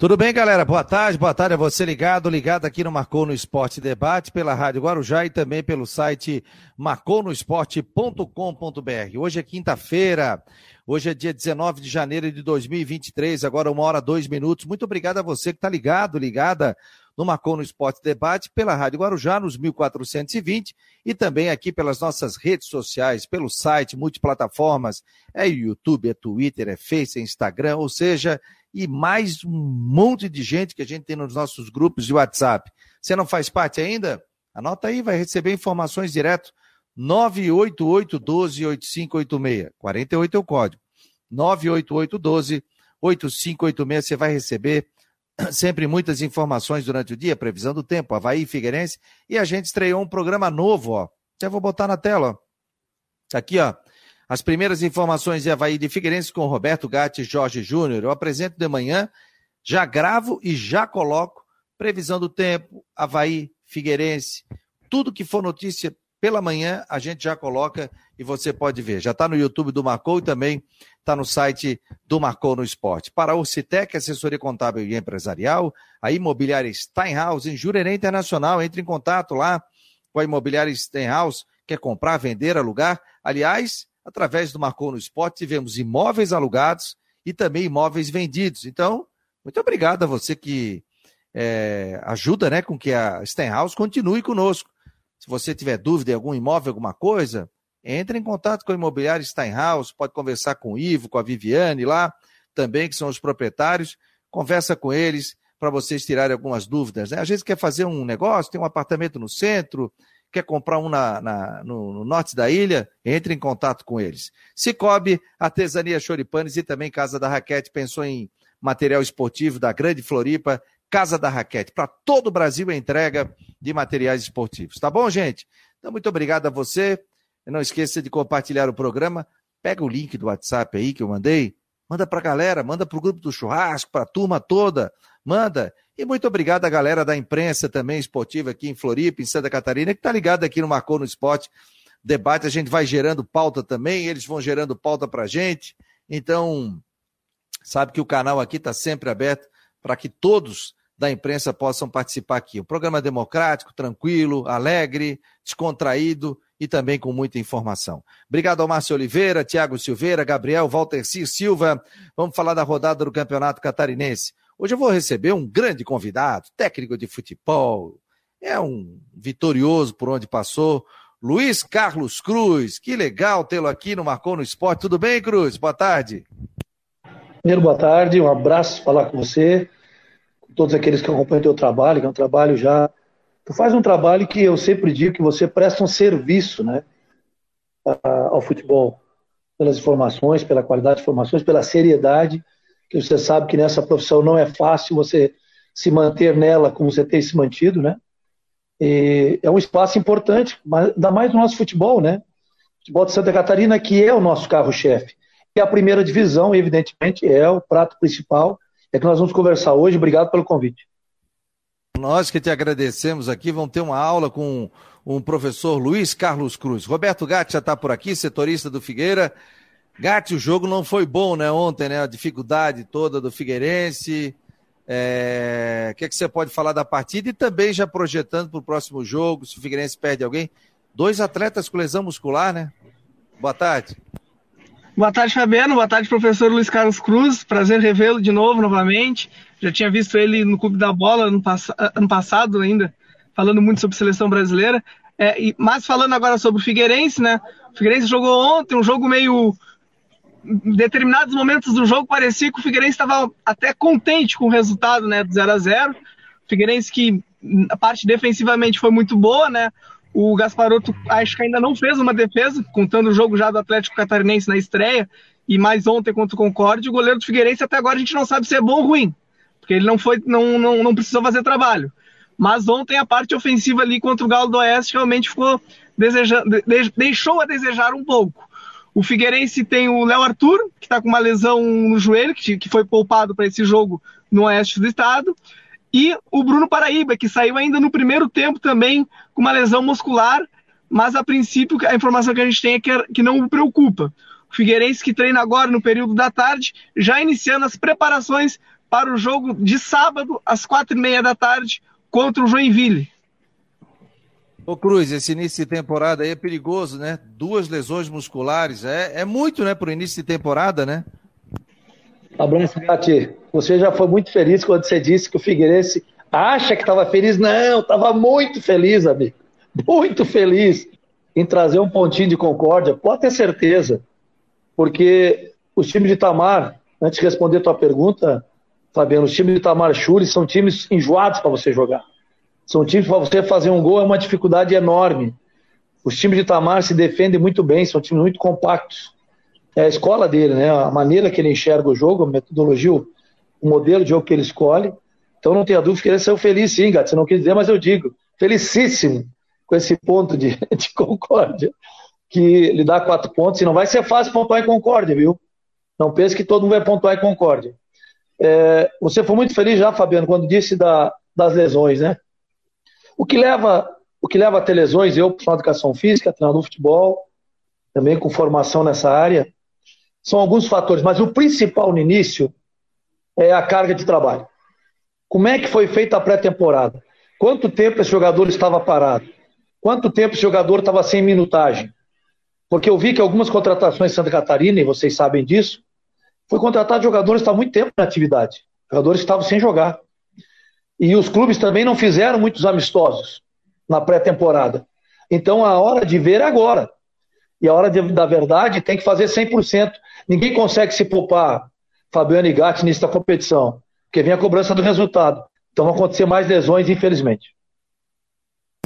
Tudo bem, galera? Boa tarde, boa tarde a você ligado, ligado aqui no Marcou no Esporte Debate, pela Rádio Guarujá e também pelo site marconosport.com.br. Hoje é quinta-feira, hoje é dia 19 de janeiro de 2023, agora uma hora, dois minutos. Muito obrigado a você que está ligado, ligada no Marcou no Esporte Debate, pela Rádio Guarujá, nos 1420, e também aqui pelas nossas redes sociais, pelo site, multiplataformas, é YouTube, é Twitter, é Face, é Instagram, ou seja, e mais um monte de gente que a gente tem nos nossos grupos de WhatsApp. Você não faz parte ainda? Anota aí, vai receber informações direto. 988-12-8586. 48 é o código. 988-12-8586. Você vai receber sempre muitas informações durante o dia, previsão do tempo, Havaí Figueirense. E a gente estreou um programa novo, ó. Até vou botar na tela, ó. Tá aqui, ó. As primeiras informações de Havaí de Figueirense com Roberto Gatti e Jorge Júnior. Eu apresento de manhã, já gravo e já coloco previsão do tempo, Havaí, Figueirense, tudo que for notícia pela manhã, a gente já coloca e você pode ver. Já está no YouTube do Marcou e também está no site do Marcou no Esporte. Para a Orcitec, assessoria contábil e empresarial, a imobiliária Steinhaus, em Jurerê Internacional, entre em contato lá com a imobiliária Steinhaus, quer comprar, vender, alugar. Aliás, através do Marcou no Esporte, tivemos imóveis alugados e também imóveis vendidos. Então, muito obrigado a você que é, ajuda né, com que a Stenhouse continue conosco. Se você tiver dúvida em algum imóvel, alguma coisa, entre em contato com a imobiliária Steinhaus, pode conversar com o Ivo, com a Viviane lá, também, que são os proprietários, conversa com eles para vocês tirarem algumas dúvidas. Né? Às vezes quer fazer um negócio, tem um apartamento no centro, quer comprar um na, na no, no, norte da ilha, entre em contato com eles. Cicobi, Artesania Choripanes e também Casa da Raquete pensou em material esportivo da Grande Floripa, Casa da Raquete. Para todo o Brasil a entrega de materiais esportivos. Tá bom, gente? Então, muito obrigado a você. Não esqueça de compartilhar o programa. Pega o link do WhatsApp aí que eu mandei. Manda para a galera, manda para o grupo do churrasco, para a turma toda. Manda. E muito obrigado à galera da imprensa também esportiva aqui em Floripa, em Santa Catarina, que está ligado aqui no Marcou no Esporte. Debate, a gente vai gerando pauta também, eles vão gerando pauta para a gente. Então, sabe que o canal aqui está sempre aberto para que todos da imprensa possam participar aqui. Um programa democrático, tranquilo, alegre, descontraído e também com muita informação. Obrigado ao Márcio Oliveira, Tiago Silveira, Gabriel, Walter Silva. Vamos falar da rodada do Campeonato Catarinense. Hoje eu vou receber um grande convidado, técnico de futebol, é um vitorioso por onde passou, Luiz Carlos Cruz. Que legal tê-lo aqui no Marcou no Esporte. Tudo bem, Cruz? Boa tarde. Primeiro, boa tarde, um abraço falar com você, com todos aqueles que acompanham o teu trabalho, que é um trabalho já. Tu faz um trabalho que eu sempre digo que você presta um serviço, né? Ao futebol, pelas informações, pela qualidade de informações, pela seriedade que você sabe que nessa profissão não é fácil você se manter nela como você tem se mantido, né? E é um espaço importante, mas ainda mais no nosso futebol, né? Futebol de Santa Catarina, que é o nosso carro-chefe. E a primeira divisão, evidentemente, é o prato principal. É que nós vamos conversar hoje. Obrigado pelo convite. Nós que te agradecemos aqui, vamos ter uma aula com o professor Luiz Carlos Cruz. Roberto Gatti já está por aqui, setorista do Figueira. Gatti, o jogo não foi bom, né, ontem, né? A dificuldade toda do Figueirense. É... O que, é que você pode falar da partida e também já projetando para o próximo jogo, se o Figueirense perde alguém? Dois atletas com lesão muscular, né? Boa tarde. Boa tarde, Fabiano. Boa tarde, professor Luiz Carlos Cruz. Prazer revê-lo de novo, novamente. Já tinha visto ele no Clube da Bola ano, pass ano passado ainda, falando muito sobre seleção brasileira. É, mas falando agora sobre o Figueirense, né? O Figueirense jogou ontem um jogo meio em determinados momentos do jogo parecia que o Figueirense estava até contente com o resultado, né, do 0 a 0. O Figueirense que a parte defensivamente foi muito boa, né? O Gasparotto acho que ainda não fez uma defesa, contando o jogo já do Atlético Catarinense na estreia e mais ontem contra o Concorde. O goleiro do Figueirense até agora a gente não sabe se é bom ou ruim, porque ele não foi, não, não, não precisou fazer trabalho. Mas ontem a parte ofensiva ali contra o Galo do Oeste realmente ficou deixou a desejar um pouco. O Figueirense tem o Léo Arthur, que está com uma lesão no joelho, que, que foi poupado para esse jogo no oeste do estado. E o Bruno Paraíba, que saiu ainda no primeiro tempo também com uma lesão muscular, mas a princípio a informação que a gente tem é que, que não o preocupa. O Figueirense que treina agora no período da tarde, já iniciando as preparações para o jogo de sábado, às quatro e meia da tarde, contra o Joinville. Ô Cruz, esse início de temporada aí é perigoso, né? Duas lesões musculares, é, é muito, né, para o início de temporada, né? Abraço, Gatti. Você já foi muito feliz quando você disse que o Figueirense acha que estava feliz. Não, estava muito feliz, amigo. Muito feliz em trazer um pontinho de concórdia, pode ter certeza. Porque os times de Itamar, antes de responder a tua pergunta, Fabiano, os times de Itamar Churi são times enjoados para você jogar. São times para você fazer um gol é uma dificuldade enorme. Os times de Itamar se defendem muito bem, são times muito compactos. É a escola dele, né? A maneira que ele enxerga o jogo, a metodologia, o modelo de jogo que ele escolhe. Então não tenha dúvida que ele saiu feliz sim, gato. Você não quis dizer, mas eu digo. Felicíssimo com esse ponto de, de concórdia, que lhe dá quatro pontos. E não vai ser fácil pontuar em concórdia, viu? Não pense que todo mundo vai pontuar em concórdia. É, você foi muito feliz já, Fabiano, quando disse da, das lesões, né? O que leva, o que leva a ter lesões, eu, profissional de educação física, treinador de futebol, também com formação nessa área, são alguns fatores, mas o principal no início é a carga de trabalho. Como é que foi feita a pré-temporada? Quanto tempo esse jogador estava parado? Quanto tempo esse jogador estava sem minutagem? Porque eu vi que algumas contratações em Santa Catarina, e vocês sabem disso, foi contratado jogadores que estavam muito tempo na atividade. Jogadores que estavam sem jogar. E os clubes também não fizeram muitos amistosos na pré-temporada. Então a hora de ver é agora. E a hora de, da verdade tem que fazer 100%. Ninguém consegue se poupar, Fabiano e Gatti, nisso da competição porque vem a cobrança do resultado. Então vão acontecer mais lesões, infelizmente.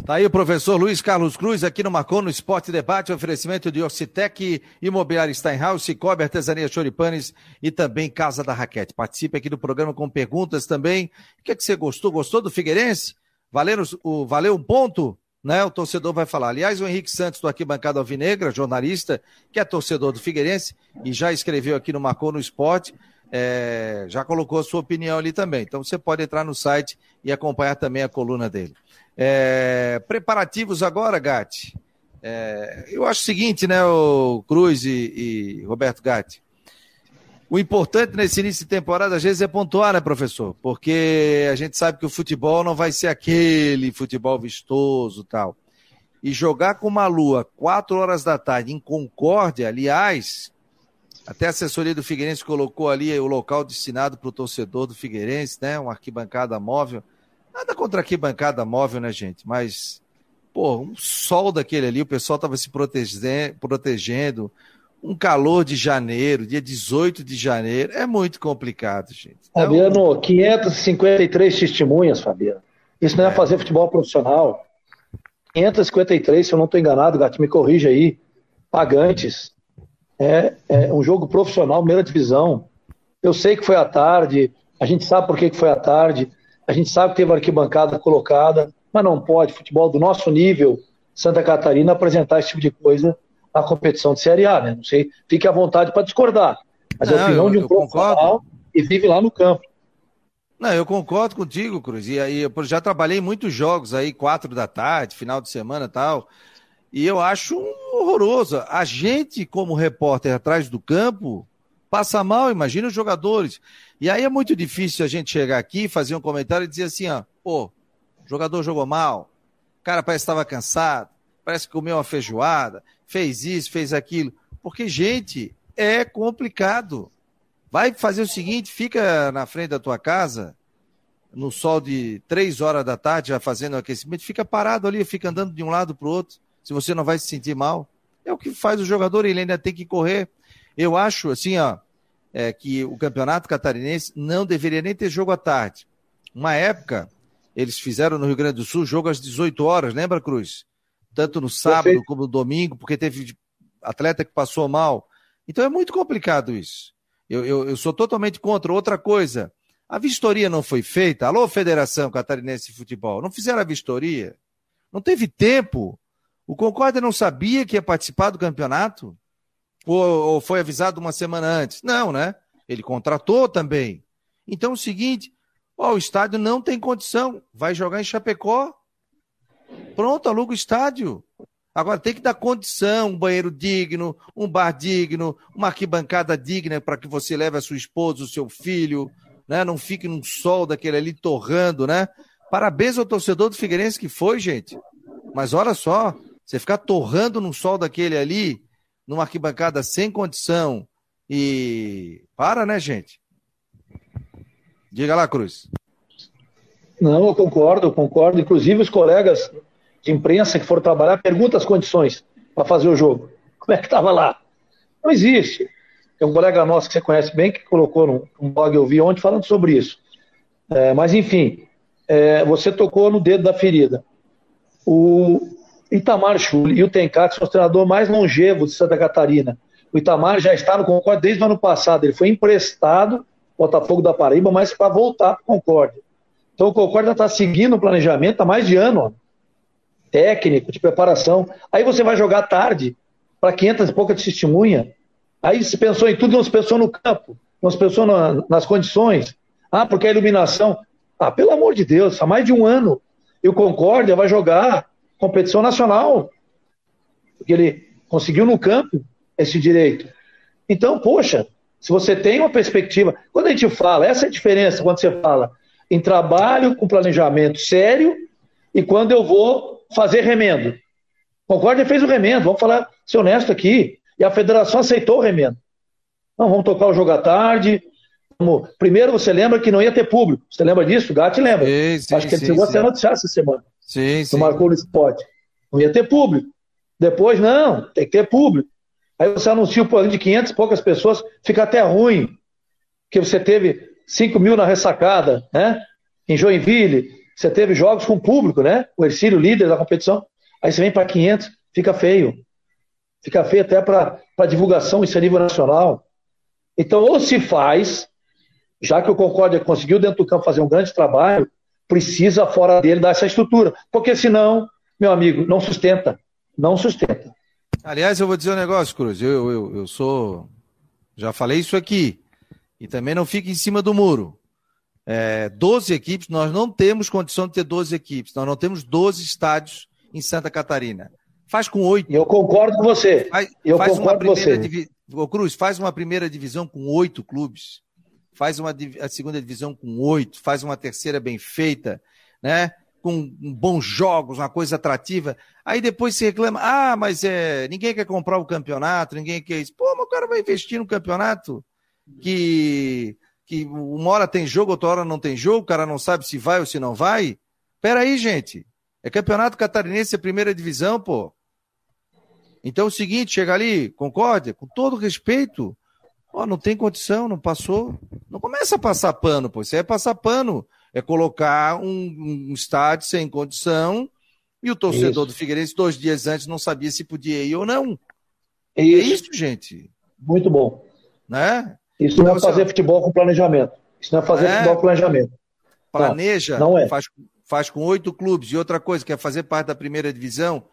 Tá aí o professor Luiz Carlos Cruz aqui no Marcon no Esporte Debate, oferecimento de Orcitec, Imobiliário Steinhaus, Cicobi, Artesania Choripanes e também Casa da Raquete. Participe aqui do programa com perguntas também. O que é que você gostou? Gostou do Figueirense? Valeu, o, valeu um ponto? Né? O torcedor vai falar. Aliás, o Henrique Santos do Arquibancada Alvinegra, jornalista, que é torcedor do Figueirense e já escreveu aqui no Marcon no Esporte, é, já colocou a sua opinião ali também. Então você pode entrar no site e acompanhar também a coluna dele. É, preparativos agora, Gatti. É, eu acho o seguinte, né, o Cruz e, e Roberto Gatti. O importante nesse início de temporada, às vezes, é pontuar, né, professor? Porque a gente sabe que o futebol não vai ser aquele futebol vistoso tal. E jogar com uma lua quatro horas da tarde em Concórdia, aliás, até a assessoria do Figueirense colocou ali o local destinado para o torcedor do Figueirense, né? Uma arquibancada móvel. Nada contra arquibancada móvel, né, gente? Mas, pô, um sol daquele ali, o pessoal estava se protegendo. Um calor de janeiro, dia 18 de janeiro, é muito complicado, gente. Então... Fabiano, 553 testemunhas, Fabiano. Isso não é, é fazer futebol profissional. 553, se eu não estou enganado, Gato, me corrija aí. Pagantes é, é um jogo profissional, primeira divisão. Eu sei que foi à tarde, a gente sabe por que, foi à tarde, a gente sabe que teve arquibancada colocada, mas não pode, futebol do nosso nível, Santa Catarina, apresentar esse tipo de coisa na competição de Série A, né? Não sei, fique à vontade para discordar. Mas não, é a opinião eu, de um profissional e vive lá no campo. Não, eu concordo contigo, Cruz. E aí, eu já trabalhei muitos jogos aí, quatro da tarde, final de semana e tal. E eu acho horroroso. A gente, como repórter atrás do campo, passa mal, imagina os jogadores. E aí é muito difícil a gente chegar aqui, fazer um comentário e dizer assim, ó, pô, jogador jogou mal, cara parece que estava cansado, parece que comeu uma feijoada, fez isso, fez aquilo. Porque, gente, é complicado. Vai fazer o seguinte, fica na frente da tua casa, no sol de três horas da tarde, já fazendo aquecimento, fica parado ali, fica andando de um lado para o outro se você não vai se sentir mal. É o que faz o jogador, ele ainda tem que correr. Eu acho, assim, ó, é, que o campeonato catarinense não deveria nem ter jogo à tarde. Uma época, eles fizeram no Rio Grande do Sul jogo às 18 horas, lembra, Cruz? Tanto no sábado como no domingo, porque teve atleta que passou mal. Então é muito complicado isso. Eu, eu, eu sou totalmente contra. Outra coisa, a vistoria não foi feita. Alô, Federação Catarinense de Futebol, não fizeram a vistoria? Não teve tempo o Concórdia não sabia que ia participar do campeonato? Ou, foi avisado uma semana antes? Não, né? Ele contratou também. Então é o seguinte: ó, o estádio não tem condição. Vai jogar em Chapecó. Pronto, aluga o estádio. Agora tem que dar condição, um banheiro digno, um bar digno, uma arquibancada digna para que você leve a sua esposa, o seu filho, né? Não fique num sol daquele ali torrando, né? Parabéns ao torcedor do Figueirense que foi, gente. Mas olha só, você ficar torrando num sol daquele ali, numa arquibancada sem condição e para, né, gente? Diga lá, Cruz. Não, eu concordo, eu concordo. Inclusive os colegas de imprensa que foram trabalhar perguntam as condições para fazer o jogo. Como é que estava lá? Não existe. Tem um colega nosso que você conhece bem que colocou num, num blog eu vi ontem falando sobre isso. É, mas enfim, é, você tocou no dedo da ferida. O Itamar Schulli e o Tenkat são os treinadores mais longevos de Santa Catarina. O Itamar já está no Concórdia desde o ano passado. Ele foi emprestado Botafogo da Paraíba, mas para voltar para o Concórdia. Então o Concórdia está seguindo o planejamento há mais de ano. Ó. Técnico, de preparação. Aí você vai jogar tarde para 500 e poucas testemunha. Aí se pensou em tudo, não se pensou no campo, não se pensou na, nas condições. Ah, porque a iluminação. Ah, pelo amor de Deus, há mais de um ano. E o Concórdia vai jogar competição nacional. Porque ele conseguiu no campo esse direito. Então, poxa, se você tem uma perspectiva. Quando a gente fala, essa é a diferença quando você fala em trabalho com planejamento sério e quando eu vou fazer remendo. Concórdia fez o remendo, vamos falar, ser honesto aqui. E a federação aceitou o remendo. Não, vamos tocar o jogo à tarde. Vamos... Primeiro, você lembra que não ia ter público. Você lembra disso? O Gatti lembra. Sim, sim, Acho que ele sim, chegou sim. a ser noticiado essa semana. Sim, sim. marcou no spot. Não ia ter público. Depois, não, tem que ter público. Aí você anuncia o plano de 500 e poucas pessoas, fica até ruim. Que você teve 5 mil na ressacada, né? Em Joinville, você teve jogos com público, né? O Ercílio, líder da competição. Aí você vem para 500, fica feio. Fica feio até para divulgação, isso a nível nacional. Então, ou se faz, já que o Concórdia conseguiu dentro do campo fazer um grande trabalho, precisa fora dele dar essa estrutura. Porque senão, meu amigo, não sustenta. Não sustenta. Aliás, eu vou dizer um negócio, Cruz. Eu, eu, eu sou. Já falei isso aqui. E também não fica em cima do muro. É, 12 equipes, nós não temos condição de ter 12 equipes. Nós não temos 12 estádios em Santa Catarina. Faz com oito. Eu concordo com você. Faz, eu faz concordo com você. Divi... Ô, Cruz, faz uma primeira divisão com oito clubes. Faz uma a segunda divisão com oito. Faz uma terceira bem feita, né? Com bons jogos, uma coisa atrativa. Aí depois se reclama, ah, mas é, ninguém quer comprar o campeonato, ninguém quer isso. Pô, mas o cara vai investir no campeonato que, que uma hora tem jogo, outra hora não tem jogo, o cara não sabe se vai ou se não vai. Peraí, gente. É campeonato catarinense, é primeira divisão, pô. Então é o seguinte, chega ali, concórdia, com todo respeito, ó, não tem condição, não passou. Não começa a passar pano, pô. Isso aí é passar pano. É colocar um, um estádio sem condição e o torcedor isso. do Figueirense, dois dias antes, não sabia se podia ir ou não. É isso, é isso gente. Muito bom. Né? Isso então, não é fazer você... futebol com planejamento. Isso não é fazer é... futebol com planejamento. Planeja, não, não é. faz, faz com oito clubes. E outra coisa, quer fazer parte da primeira divisão,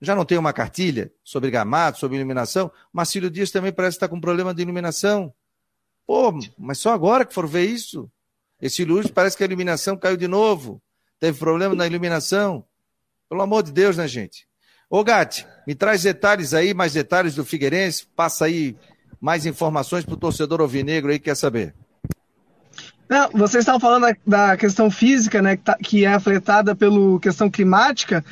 já não tem uma cartilha sobre gramado, sobre iluminação? Marcílio Dias também parece estar com problema de iluminação. Pô, mas só agora que foram ver isso? Esse Luz parece que a iluminação caiu de novo. Teve problema na iluminação. Pelo amor de Deus, né, gente? Ô, Gatti, me traz detalhes aí, mais detalhes do Figueirense. Passa aí mais informações para o torcedor alvinegro aí que quer saber. Não, vocês estavam falando da, da questão física, né, que, tá, que é afetada pela questão climática.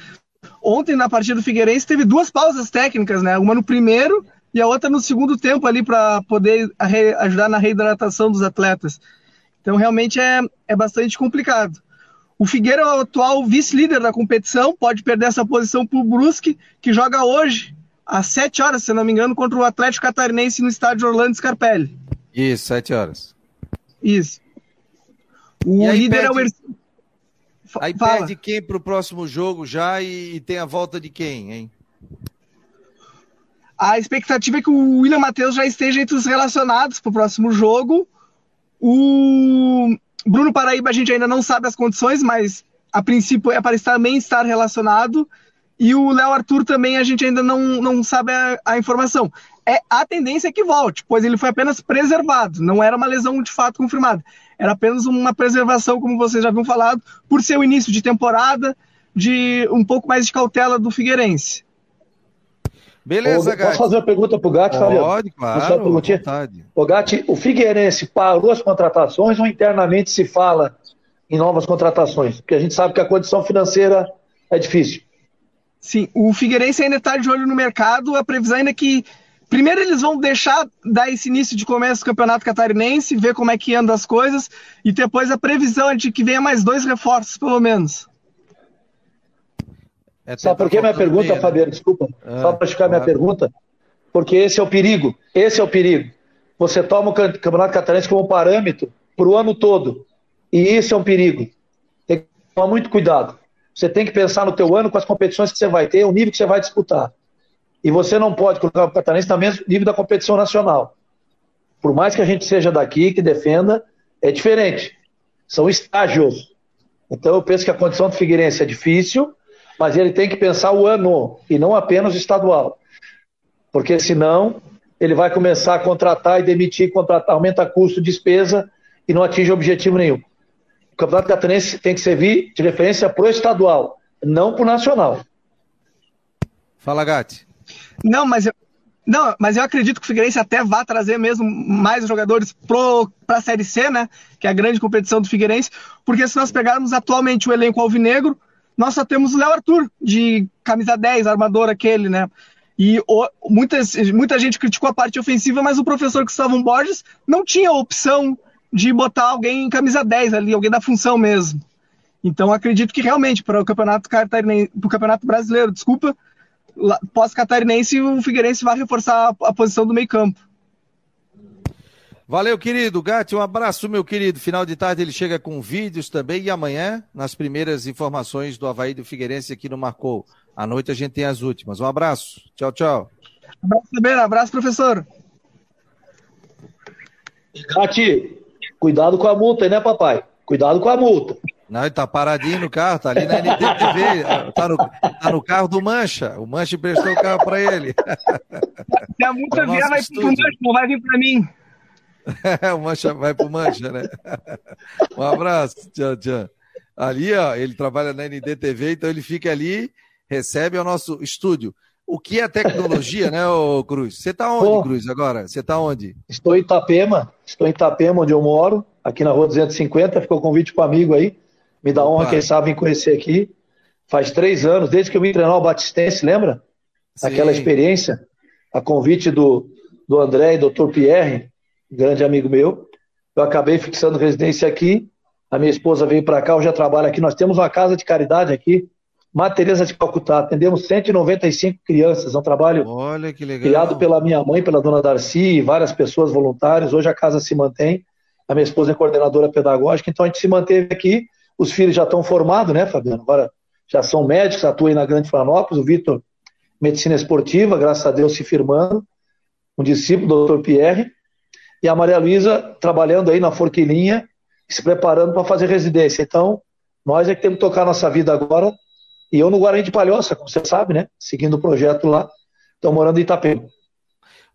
Ontem, na partida do Figueirense, teve duas pausas técnicas, né? Uma no primeiro e a outra no segundo tempo ali para poder ajudar na reidratação dos atletas. Então, realmente é, é bastante complicado. O Figueira é o atual vice-líder da competição, pode perder essa posição para o Brusque, que joga hoje, às 7 horas, se não me engano, contra o Atlético Catarinense no estádio Orlando Scarpelli. Isso, 7 horas. Isso. O líder pede, é o Aí Fala. perde quem para o próximo jogo já e, e, tem a volta de quem, hein? A expectativa é que o William Matheus já esteja entre os relacionados para o próximo jogo. O Bruno Paraíba a gente ainda não sabe as condições, mas a princípio é para também estar relacionado. E o Léo Arthur também a gente ainda não, não sabe a, a, informação. É a tendência é que volte, pois ele foi apenas preservado, não era uma lesão de fato confirmada. Era apenas uma preservação, como vocês já haviam falado, por ser o início de temporada, de um pouco mais de cautela do Figueirense. Beleza, Gatti. Posso fazer uma pergunta pro Gatti, Fabiano? Pode, claro. Vontade. O Gatti, o Figueirense parou as contratações ou internamente se fala em novas contratações? Porque a gente sabe que a condição financeira é difícil. Sim, o Figueirense ainda está de olho no mercado. A previsão ainda é que primeiro eles vão deixar dar esse início de começo do campeonato catarinense, ver como é que anda as coisas, e depois a previsão é de que venha mais dois reforços, pelo menos. É Sabe por que minha pergunta, né? Fabiano? Desculpa. É, Só para explicar claro. minha pergunta. Porque esse é o perigo. Esse é o perigo. Você toma o Campeonato Catarinense como parâmetro para o ano todo. E isso é um perigo. Tem que tomar muito cuidado. Você tem que pensar no teu ano com as competições que você vai ter, o nível que você vai disputar. E você não pode colocar o Catarinense no mesmo nível da competição nacional. Por mais que a gente seja daqui, que defenda, é diferente. São estágios. Então eu penso que a condição do Figueirense é difícil, mas ele tem que pensar o ano e não apenas o estadual. Porque senão ele vai começar a contratar e demitir, contratar, aumenta custo, despesa e não atinge objetivo nenhum. O Campeonato Catarinense tem que servir de referência para o estadual, não para o nacional. Fala, Gatti. Não, mas eu, não, mas eu acredito que o Figueirense até vá trazer mesmo mais jogadores para a Série C, né? Que é a grande competição do Figueirense. Porque se nós pegarmos atualmente o elenco alvinegro, nós só temos o Léo Arthur, de camisa 10, armador aquele, né? E o, muitas, muita gente criticou a parte ofensiva, mas o professor Gustavo Borges não tinha opção de botar alguém em camisa 10 ali, alguém da função mesmo. Então acredito que realmente para o campeonato para o campeonato brasileiro, desculpa, pós-catarinense o Figueirense vai reforçar a, a posição do meio-campo. Valeu, querido. Gatti, um abraço, meu querido. Final de tarde ele chega com vídeos também e amanhã, nas primeiras informações do Havaí do Figueirense aqui no Marcou. À noite a gente tem as últimas. Um abraço. Tchau, tchau. Abraço, Sabeira. Abraço, professor. Gatti, cuidado com a multa, né, papai? Cuidado com a multa. Não, ele tá paradinho no carro, tá ali na NDTV, tá no, tá no carro do Mancha. O Mancha emprestou o carro para ele. Se a multa vier, vai pro Mancha, não vai vir para mim. o Mancha vai pro Mancha, né? Um abraço, tchau, tchau. Ali, ó, ele trabalha na NDTV, então ele fica ali, recebe o nosso estúdio. O que é tecnologia, né, ô Cruz? Você tá onde, Pô, Cruz, agora? Você tá onde? Estou em Itapema, estou em Itapema, onde eu moro, aqui na rua 250, ficou convite para amigo aí. Me dá honra, quem sabe, em conhecer aqui. Faz três anos, desde que eu vim treinar o Batistense, lembra? Sim. Aquela experiência, a convite do, do André e do Dr. Pierre, grande amigo meu. Eu acabei fixando residência aqui. A minha esposa veio para cá, eu já trabalho aqui. Nós temos uma casa de caridade aqui, Matereza de Calcutá. Atendemos 195 crianças. É um trabalho criado pela minha mãe, pela dona Darcy e várias pessoas voluntárias. Hoje a casa se mantém. A minha esposa é coordenadora pedagógica, então a gente se manteve aqui. Os filhos já estão formados, né, Fabiano? Agora já são médicos, atuam aí na Grande Florianópolis. O Vitor, medicina esportiva, graças a Deus se firmando. Um discípulo do Dr. Pierre e a Maria Luísa trabalhando aí na Forquilinha, se preparando para fazer residência. Então, nós é que temos que tocar nossa vida agora. E eu no Guarani de Palhoça, como você sabe, né? Seguindo o projeto lá. Estou morando em Itapema.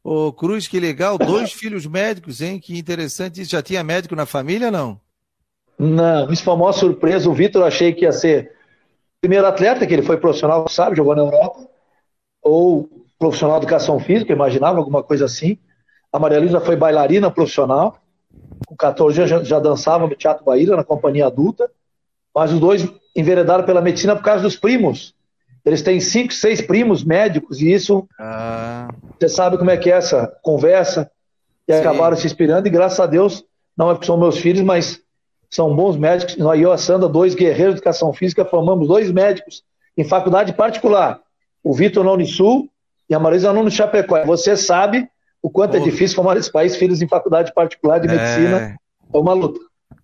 Ô, Cruz, que legal. Dois filhos médicos, hein? Que interessante. Já tinha médico na família, não? Não, isso foi uma maior surpresa. O Vitor achei que ia ser primeiro atleta, que ele foi profissional, sabe, jogou na Europa. Ou profissional de educação física, imaginava alguma coisa assim. A Maria Luísa foi bailarina profissional. Com 14 anos já, já dançava no Teatro Bahia, na companhia adulta. Mas os dois enveredaram pela medicina por causa dos primos. Eles têm cinco, seis primos médicos, e isso. Ah. Você sabe como é que é essa conversa. E Sim. acabaram se inspirando, e graças a Deus, não é porque são meus filhos, mas são bons médicos. Nós e eu, a Sandra, dois guerreiros de educação física, formamos dois médicos em faculdade particular. O Vitor na Unisul e a Marisa no Chapecó. Você sabe o quanto é Pô. é difícil formar esse país filhos em faculdade particular de medicina. É, é uma luta.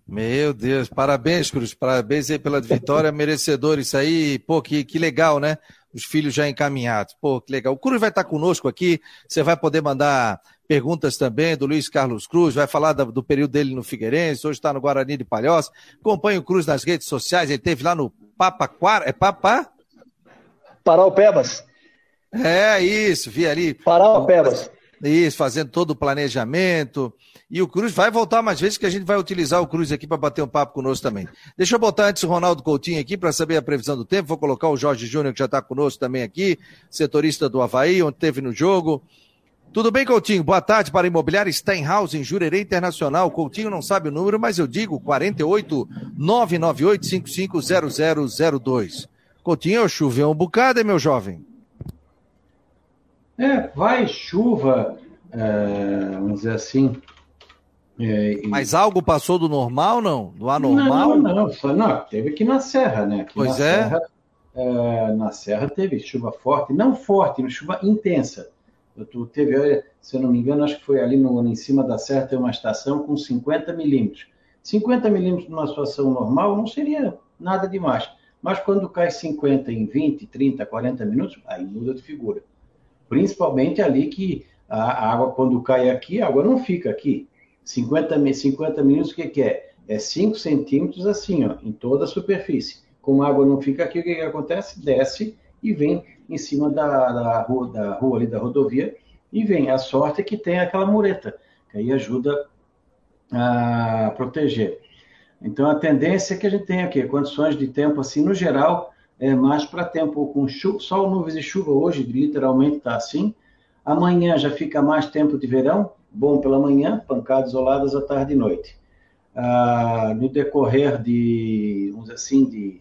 Meu Deus, parabéns, Cruz, parabéns aí pela vitória, merecedor isso aí, pô, que, que legal, né? Os filhos já encaminhados, pô, que legal. O Cruz vai estar conosco aqui, você vai poder mandar perguntas também do Luiz Carlos Cruz, vai falar do, do período dele no Figueirense, hoje está no Guarani de Palhoça, acompanha o Cruz nas redes sociais, ele teve lá no Papaquara, é Papa? Paraupebas. É, isso, vi ali. Paraupebas. Isso, fazendo todo o planejamento. E o Cruz vai voltar mais vezes, que a gente vai utilizar o Cruz aqui para bater um papo conosco também. Deixa eu botar antes o Ronaldo Coutinho aqui para saber a previsão do tempo. Vou colocar o Jorge Júnior, que já está conosco também aqui, setorista do Havaí, onde teve no jogo. Tudo bem, Coutinho? Boa tarde para a Imobiliária Steinhaus, em Jurerê Internacional. Coutinho não sabe o número, mas eu digo 48 998 550002. Coutinho, choveu um bocado, hein, meu jovem? É, vai chuva, é, vamos dizer assim. É, e... Mas algo passou do normal, não? Do anormal? Não, não, não, não teve aqui na Serra, né? Aqui pois na é. Serra, é. Na Serra teve chuva forte, não forte, mas chuva intensa. Tu teve, se eu não me engano, acho que foi ali no, em cima da Serra, tem uma estação com 50 milímetros. 50 milímetros numa situação normal não seria nada demais. Mas quando cai 50 em 20, 30, 40 minutos, aí muda de figura. Principalmente ali que a água, quando cai aqui, a água não fica aqui. 50, 50 minutos, o que, que é? É 5 centímetros assim, ó, em toda a superfície. Como a água não fica aqui, o que, que acontece? Desce e vem em cima da, da, rua, da rua ali, da rodovia, e vem. A sorte é que tem aquela mureta, que aí ajuda a proteger. Então, a tendência é que a gente tenha aqui condições de tempo, assim, no geral, é mais para tempo com chuva, sol, nuvens e chuva hoje, literalmente está assim. Amanhã já fica mais tempo de verão, bom pela manhã, pancadas isoladas à tarde e noite. Ah, no decorrer de, vamos dizer assim, de,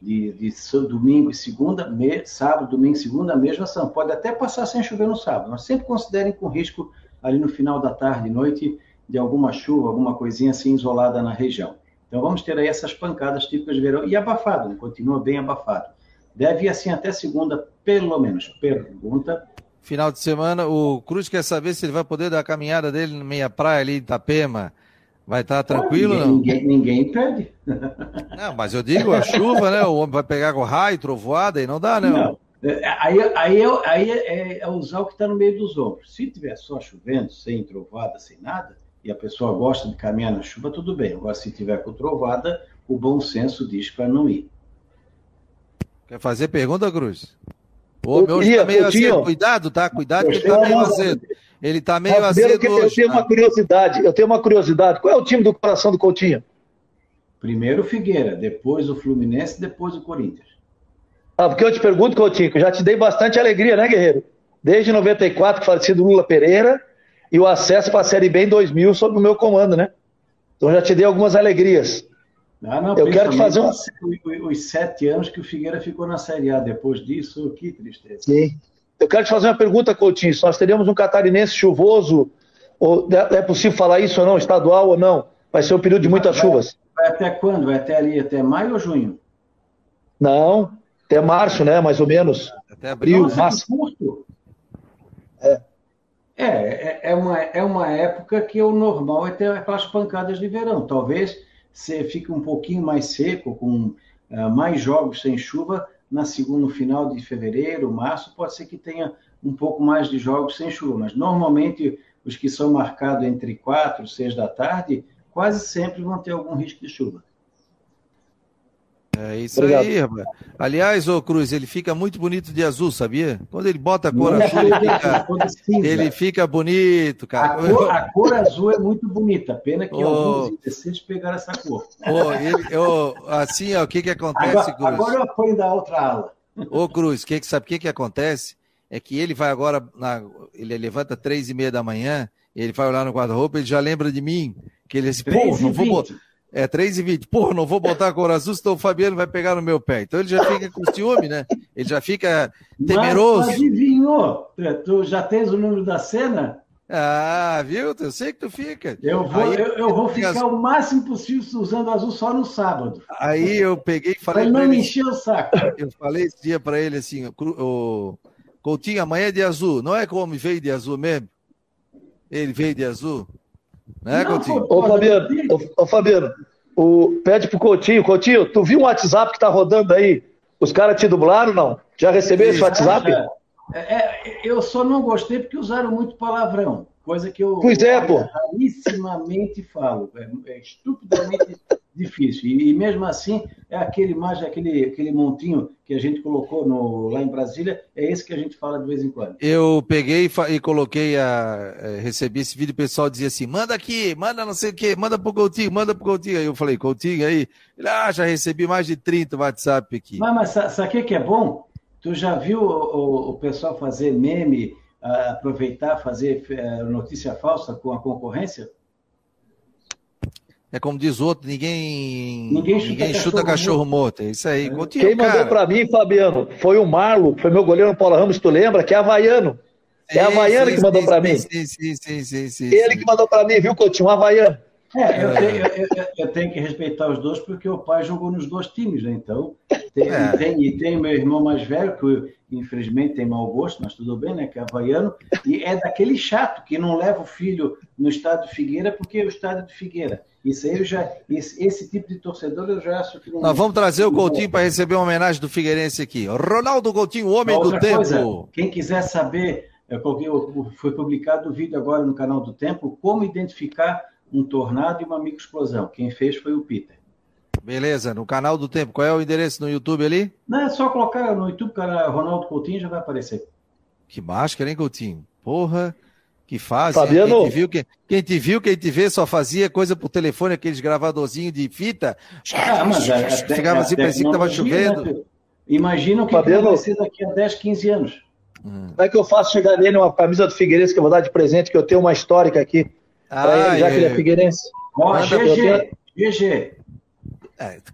de, de domingo e segunda, me, sábado, domingo e segunda, a mesma ação. Pode até passar sem chover no sábado, mas sempre considerem com risco ali no final da tarde e noite de alguma chuva, alguma coisinha assim isolada na região. Então vamos ter aí essas pancadas típicas de verão e abafado, continua bem abafado. Deve ir assim até segunda, pelo menos. Pergunta. Final de semana, o Cruz quer saber se ele vai poder dar a caminhada dele na meia praia ali em Itapema. Vai estar tá tranquilo, ah, ninguém, não? Ninguém, ninguém pede. Não, mas eu digo, a chuva, né? O homem vai pegar com raio, trovoada e não dá, né? Não. Aí, aí, aí é, é usar o que está no meio dos ombros. Se tiver só chovendo, sem trovada, sem nada, e a pessoa gosta de caminhar na chuva, tudo bem. Agora, se tiver com trovada, o bom senso diz para não ir. Quer fazer pergunta, Cruz? O meu está meio azedo. Cuidado, tá? Cuidado que está meio. Ele está meio azedo eu hoje. tenho tá? uma curiosidade. Eu tenho uma curiosidade. Qual é o time do coração do Coutinho? Primeiro o Figueira, depois o Fluminense, depois o Corinthians. Ah, porque eu te pergunto, Coutinho, que eu já te dei bastante alegria, né, Guerreiro? Desde 94, falecido Lula Pereira, e o acesso para a Série B em 2000 sob o meu comando, né? Então já te dei algumas alegrias. Ah, não, eu quero te fazer uma... Os sete anos que o Figueira ficou na Série A. Depois disso, que tristeza. Sim. Eu quero te fazer uma pergunta, Coutinho. Se nós teríamos um catarinense chuvoso, ou é possível falar isso ou não, estadual ou não? Vai ser um período de muitas vai, chuvas. Vai até quando? Vai até ali, até maio ou junho? Não, até março, né? Mais ou menos. Até abril, Nossa, março. curto. É. É, é, é, uma, é uma época que o normal é ter aquelas pancadas de verão. Talvez você fique um pouquinho mais seco, com uh, mais jogos sem chuva, na segunda, no final de fevereiro, março, pode ser que tenha um pouco mais de jogos sem chuva, mas normalmente os que são marcados entre 4 e 6 da tarde, quase sempre vão ter algum risco de chuva. É isso Obrigado. aí, rapaz. Aliás, ô Cruz, ele fica muito bonito de azul, sabia? Quando ele bota a cor Não, azul, ele fica, ele fica, bonito, cara. A cor, a cor, azul é muito bonita. Pena que oh, alguns indecentes pegaram essa cor. Oh, ele, oh, assim, ó, o que que acontece, agora, Cruz? Agora eu apoio da outra ala. Ô, Cruz, que, sabe o que que acontece? É que ele vai agora, na, ele levanta três e meia da manhã, ele vai olhar no guarda-roupa, ele já lembra de mim, que ele diz, pô, não vou botar é 3 e 20. Pô, não vou botar a cor azul, senão o Fabiano vai pegar no meu pé. Então ele já fica com ciúme, né? Ele já fica temeroso. Mas, adivinhou? Tu já tens o número da cena? Ah, viu? Eu sei que tu fica. Eu vou, Aí, eu, eu, vou ficar as... o máximo possível usando azul só no sábado. Aí eu peguei e falei. Pra não me encher o saco. Eu falei esse dia para ele assim: o Coutinho, amanhã é de azul. Não é como veio de azul mesmo? Ele veio de azul? Né, não, Coutinho? Ô, Fabiano, ô, ô, Fabiano o, pede pro Coutinho, Coutinho, tu viu um WhatsApp que tá rodando aí? Os caras te dublaram, não? Já recebeu esse WhatsApp? É, é, eu só não gostei porque usaram muito palavrão, coisa que eu pois é, pô. rarissimamente falo. É, é estupidamente difícil. E, e, mesmo assim, é aquele mais aquele, aquele montinho que a gente colocou no, lá em Brasília, é esse que a gente fala de vez em quando. Eu peguei e, e coloquei a. É, recebi esse vídeo, o pessoal dizia assim: manda aqui, manda não sei o quê, manda pro Coutinho, manda pro Coutinho. Aí eu falei, Coutinho, aí. Ele, ah, já recebi mais de 30 WhatsApp aqui. Mas, mas sabe o que é bom? Tu já viu o, o, o pessoal fazer meme, uh, aproveitar, fazer uh, notícia falsa com a concorrência? É como diz outro, ninguém, ninguém chuta, ninguém chuta cachorro, morto. É isso aí. É. Continua, Quem mandou para mim, Fabiano, foi o Marlo, foi meu goleiro Paulo Ramos, tu lembra? Que é havaiano. É havaiano sim, que mandou para mim. Sim, sim, sim, sim, sim, Ele que mandou para mim, viu, Coutinho? Um havaiano. É, eu tenho, eu, eu, tenho, que respeitar os dois porque o pai jogou nos dois times, né? Então, tem, é. tem, e tem meu irmão mais velho, que infelizmente tem mau gosto, mas tudo bem, né? Que é havaiano, e é daquele chato que não leva o filho no estádio de Figueira porque é o estádio de Figueira. Isso aí já, esse, esse tipo de torcedor eu já acho que não. Nós vamos trazer o Coutinho para receber uma homenagem do Figueirense aqui. Ronaldo Coutinho, o homem do coisa, tempo. Quem quiser saber, foi publicado o vídeo agora no canal do Tempo, como identificar um tornado e uma microexplosão. Quem fez foi o Peter. Beleza, no canal do Tempo. Qual é o endereço no YouTube ali? Não, é só colocar no YouTube, cara, Ronaldo Coutinho já vai aparecer. Que máscara, hein, Coutinho? Porra, que fase. Fabiano... Quem te, viu, quem, quem te viu, quem te vê, só fazia coisa por telefone, aqueles gravadorzinhos de fita. Ah, mas é, Ficava assim, parecia que estava chovendo. Né, Imagina o que, Fabiano... vai ser daqui a 10, 15 anos. Hum. Como é que eu faço chegar nele uma camisa do Figueirense que eu vou dar de presente, que eu tenho uma histórica aqui? Ah, ele, já é. que ele é Figueirense. Ó, oh, GG, GG.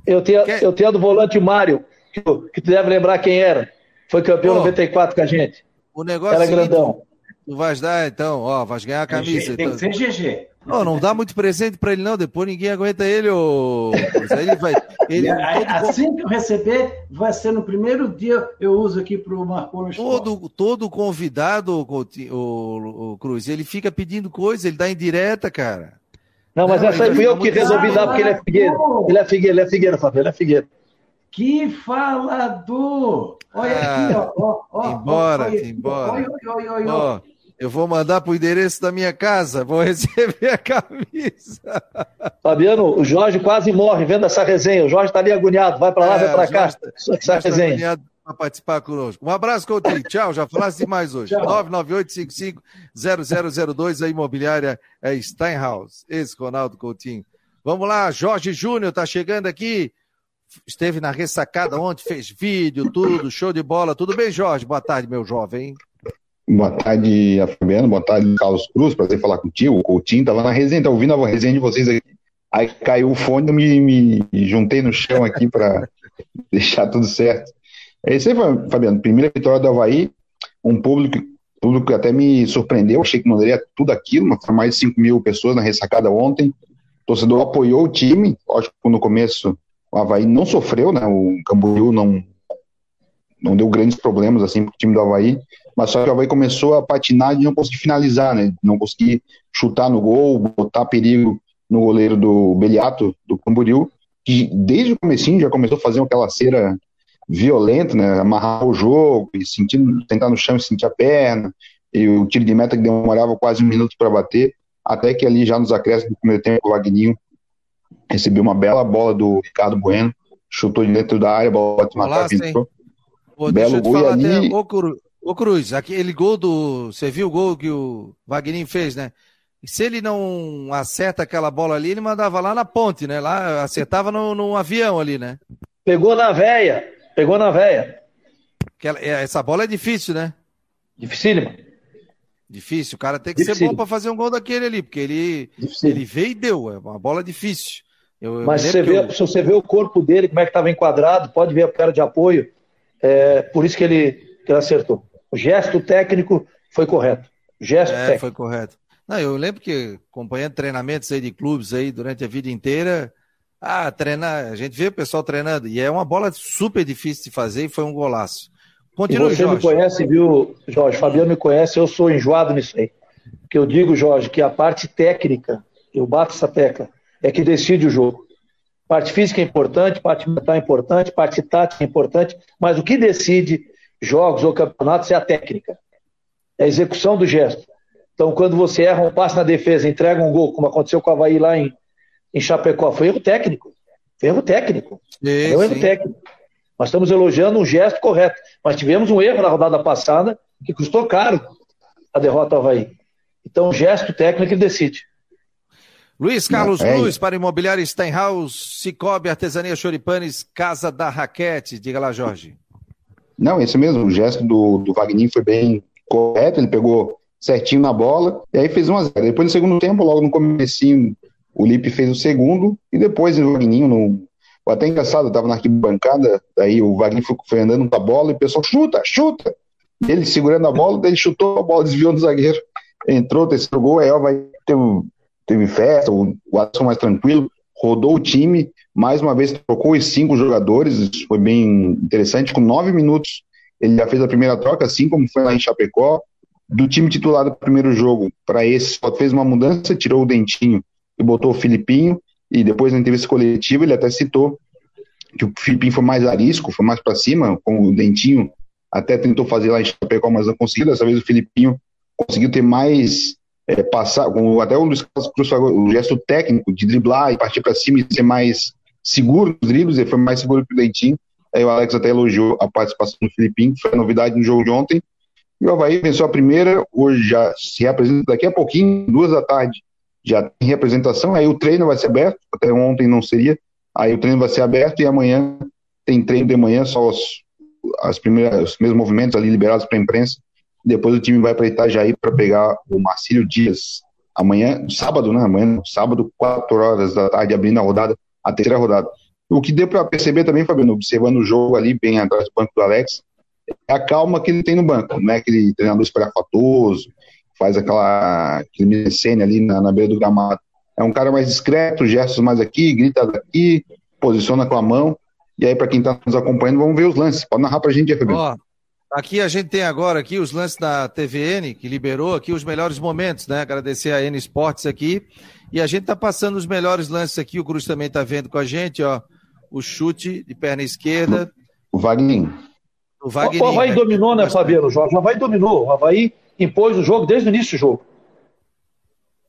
Eu tenho, eu tenho a do volante Mário, que, que tu deve lembrar quem era. Foi campeão oh, 94 com a gente. O negócio era grandão. Tu vais dar, então, ó, vais ganhar a camisa. Tem então. que ser GG. Não, não dá muito presente para ele, não. Depois ninguém aguenta ele. Ou... ele vai. Ele, assim que eu receber, vai ser no primeiro dia. Eu uso aqui para o Marconi todo, todo convidado, o, o, o, Cruz, ele fica pedindo coisa, ele dá em direta, cara. Não, mas não, essa aí fui eu que resolvi dar, porque ele é Figueira. Ele é Figueira, ele é Figueira, Fábio, ele é Figueira. Que falador! Olha ah, aqui, ó. ó, ó embora, olha, embora. Olha, olha, olha, olha. Eu vou mandar para o endereço da minha casa, vou receber a camisa. Fabiano, o Jorge quase morre vendo essa resenha. O Jorge está ali agoniado, vai para lá, é, vai para cá. Tá, essa tá resenha. agoniado para participar conosco. Um abraço, Coutinho. Tchau, já falaste demais hoje. 998-55-0002, a imobiliária é Steinhaus. Esse Ronaldo Coutinho. Vamos lá, Jorge Júnior está chegando aqui. Esteve na ressacada ontem, fez vídeo, tudo, show de bola. Tudo bem, Jorge? Boa tarde, meu jovem. Boa tarde, Fabiano. Boa tarde, Carlos Cruz. Prazer falar contigo. O Coutinho estava na resenha, tá ouvindo a resenha de vocês aqui. Aí caiu o fone, eu me, me juntei no chão aqui para deixar tudo certo. É isso aí, Fabiano. Primeira vitória do Havaí, um público, público que até me surpreendeu. Achei que não daria tudo aquilo, mas foi mais de 5 mil pessoas na ressacada ontem. O torcedor apoiou o time. Lógico no começo o Havaí não sofreu, né? O Camboriú não, não deu grandes problemas assim para o time do Havaí mas só que o Havaí começou a patinar e não conseguir finalizar, né? Não conseguir chutar no gol, botar perigo no goleiro do Beliato, do Camboriú, que desde o comecinho já começou a fazer aquela cera violenta, né? Amarrar o jogo e sentir, tentar no chão e sentir a perna, e o tiro de meta que demorava quase um minuto para bater, até que ali já nos acréscimos do primeiro tempo o Vagninho recebeu uma bela bola do Ricardo Bueno, chutou de dentro da área, bola bate matar, Belo gol ali. Até, Ô Cruz, aquele gol do. Você viu o gol que o Wagner fez, né? Se ele não acerta aquela bola ali, ele mandava lá na ponte, né? Lá acertava no, no avião ali, né? Pegou na veia. Pegou na veia. É, essa bola é difícil, né? Dificílima. Difícil. O cara tem que difícil. ser bom para fazer um gol daquele ali, porque ele, ele veio e deu. É uma bola difícil. Eu, eu Mas você vê, eu... se você vê o corpo dele, como é que estava enquadrado, pode ver a cara de apoio. É, por isso que ele, que ele acertou. O gesto técnico foi correto. Gesto é, técnico. foi correto. Não, eu lembro que acompanhando treinamentos aí de clubes aí durante a vida inteira, ah, treinar, a gente vê o pessoal treinando e é uma bola super difícil de fazer e foi um golaço. Continua, e você Jorge. me conhece, viu, Jorge? Fabiano me conhece, eu sou enjoado nisso aí. Que eu digo, Jorge, que a parte técnica, eu bato essa tecla, é que decide o jogo. Parte física é importante, parte mental é importante, parte tática é importante, mas o que decide jogos ou campeonatos é a técnica, é a execução do gesto. Então, quando você erra um passe na defesa, entrega um gol, como aconteceu com o Havaí lá em, em Chapecó, foi erro técnico. Erro técnico. Sim, é um erro sim. técnico. Nós estamos elogiando um gesto correto. Mas tivemos um erro na rodada passada que custou caro a derrota ao Havaí. Então, gesto técnico ele decide. Luiz Carlos Não, é. Cruz, para Imobiliário Steinhaus, Cicobi, Artesania Choripanes, Casa da Raquete. Diga lá, Jorge. Não, esse mesmo, o gesto do, do Wagner foi bem correto, ele pegou certinho na bola, e aí fez 1 a 0 Depois no segundo tempo, logo no comecinho, o Lipe fez o segundo, e depois o Wagninho, no, até engraçado, eu tava na arquibancada, aí o Wagner foi, andando com a bola, e o pessoal, chuta, chuta! Ele segurando a bola, daí ele chutou a bola, desviou do zagueiro, entrou, terceiro gol, aí o Havaí teve, teve festa, o, o Adson mais tranquilo, rodou o time, mais uma vez trocou os cinco jogadores, isso foi bem interessante, com nove minutos ele já fez a primeira troca, assim como foi lá em Chapecó, do time titular do primeiro jogo para esse, só fez uma mudança, tirou o Dentinho e botou o Filipinho, e depois na entrevista coletiva ele até citou que o Filipinho foi mais arisco, foi mais para cima, com o Dentinho até tentou fazer lá em Chapecó, mas não conseguiu, dessa vez o Filipinho conseguiu ter mais é, passar, até o Luiz Carlos o gesto técnico de driblar e partir para cima e ser mais seguro nos dribles, ele foi mais seguro que o Dentinho. Aí o Alex até elogiou a participação do Filipinho, que foi a novidade no jogo de ontem. E o Havaí venceu a primeira, hoje já se representa daqui a pouquinho, duas da tarde, já tem representação. Aí o treino vai ser aberto, até ontem não seria. Aí o treino vai ser aberto e amanhã tem treino de manhã, só os, as primeiras, os primeiros movimentos ali liberados para a imprensa. Depois o time vai para Itajaí para pegar o Marcílio Dias amanhã, sábado, né? Amanhã, sábado, 4 horas da tarde, abrindo a rodada, a terceira rodada. O que deu para perceber também, Fabiano, observando o jogo ali, bem atrás do banco do Alex, é a calma que ele tem no banco, não é aquele treinador espalhafatoso, faz aquela cena ali na, na beira do gramado. É um cara mais discreto, gestos mais aqui, grita daqui, posiciona com a mão. E aí, para quem está nos acompanhando, vamos ver os lances. Pode narrar para a gente, Fabiano. Ó, Aqui a gente tem agora aqui os lances da TVN, que liberou aqui os melhores momentos, né? Agradecer a N Esportes aqui. E a gente tá passando os melhores lances aqui, o Cruz também tá vendo com a gente, ó. O chute de perna esquerda. O Wagner. O, Wagner, o Havaí dominou, né, Fabiano? O Havaí dominou. O Havaí impôs o jogo desde o início do jogo.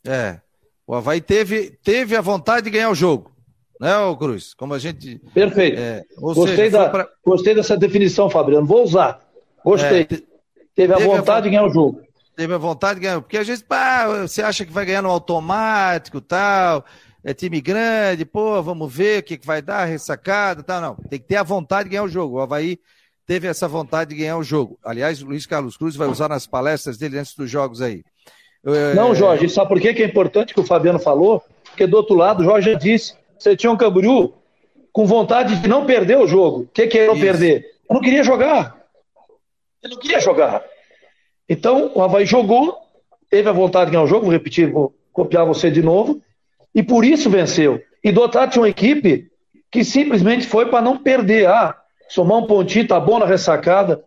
É. O Havaí teve, teve a vontade de ganhar o jogo. Né, o Cruz? Como a gente. Perfeito. É, gostei, seja, da, pra... gostei dessa definição, Fabiano. Vou usar. Gostei. É, teve a vontade a, de ganhar o jogo. Teve a vontade de ganhar. Porque às vezes, pá, você acha que vai ganhar no automático tal. É time grande, pô, vamos ver o que, que vai dar, ressacada tal. Não, tem que ter a vontade de ganhar o jogo. O Havaí teve essa vontade de ganhar o jogo. Aliás, o Luiz Carlos Cruz vai usar nas palestras dele antes dos jogos aí. Não, é, Jorge, sabe por que, que é importante que o Fabiano falou? Porque do outro lado, o Jorge já disse, você tinha um Camboriú com vontade de não perder o jogo. O que, que é não Isso. perder? Eu não queria jogar. Ele não queria jogar. Então, o Havaí jogou, teve a vontade de ganhar o jogo, vou repetir, vou copiar você de novo, e por isso venceu. E do outro lado tinha uma equipe que simplesmente foi para não perder. Ah, somar um pontinho, tá bom na ressacada.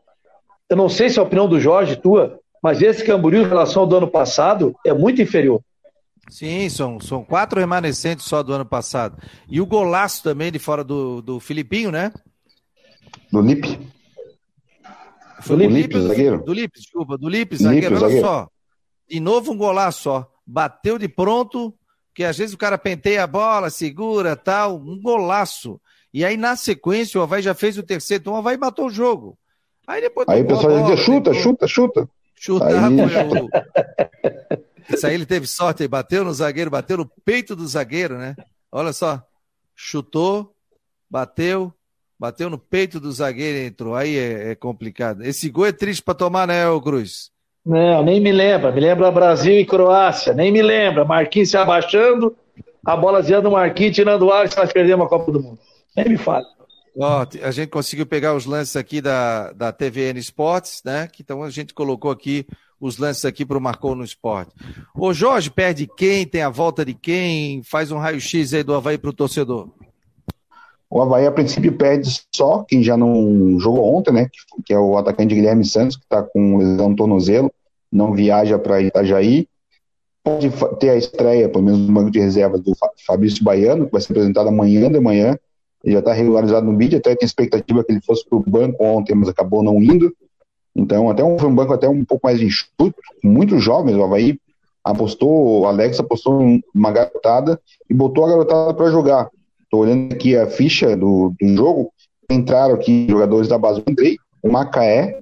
Eu não sei se é a opinião do Jorge, tua, mas esse Camboriú em relação ao do ano passado é muito inferior. Sim, são, são quatro remanescentes só do ano passado. E o golaço também de fora do, do Filipinho, né? Do Lipe. Foi do Lipe, zagueiro? Do Lipe, desculpa, do Lipe, zagueiro. Olha só. De novo um golaço, só. Bateu de pronto, que às vezes o cara penteia a bola, segura tal. Um golaço. E aí, na sequência, o Havaí já fez o terceiro, então o Havaí matou o jogo. Aí depois. Aí o pessoal dizia: chuta, chuta, chuta. Chuta, aí... Isso aí ele teve sorte, ele bateu no zagueiro, bateu no peito do zagueiro, né? Olha só. Chutou, bateu, Bateu no peito do zagueiro e entrou. Aí é, é complicado. Esse gol é triste para tomar, né, ô Cruz? Não, nem me lembra. Me lembra Brasil e Croácia. Nem me lembra. Marquinhos se abaixando, a bola zerando o Marquinhos, tirando o ar e nós perdemos a Copa do Mundo. Nem me fala. Ó, a gente conseguiu pegar os lances aqui da, da TVN Esportes, né? Então a gente colocou aqui os lances aqui para o Marcou no Esporte. O Jorge perde quem? Tem a volta de quem? Faz um raio-x aí do Havaí para o torcedor. O Havaí, a princípio, perde só quem já não jogou ontem, né? Que é o atacante Guilherme Santos, que está com lesão no tornozelo, não viaja para Itajaí. Pode ter a estreia, pelo menos no banco de reservas, do Fabrício Baiano, que vai ser apresentado amanhã de manhã. Ele já está regularizado no vídeo, até tinha expectativa que ele fosse para o banco ontem, mas acabou não indo. Então, até um, foi um banco até um pouco mais enxuto, muito jovens. O Havaí apostou, o Alex apostou uma garotada e botou a garotada para jogar. Estou olhando aqui a ficha do, do jogo. Entraram aqui jogadores da base do Andrei, o Macaé,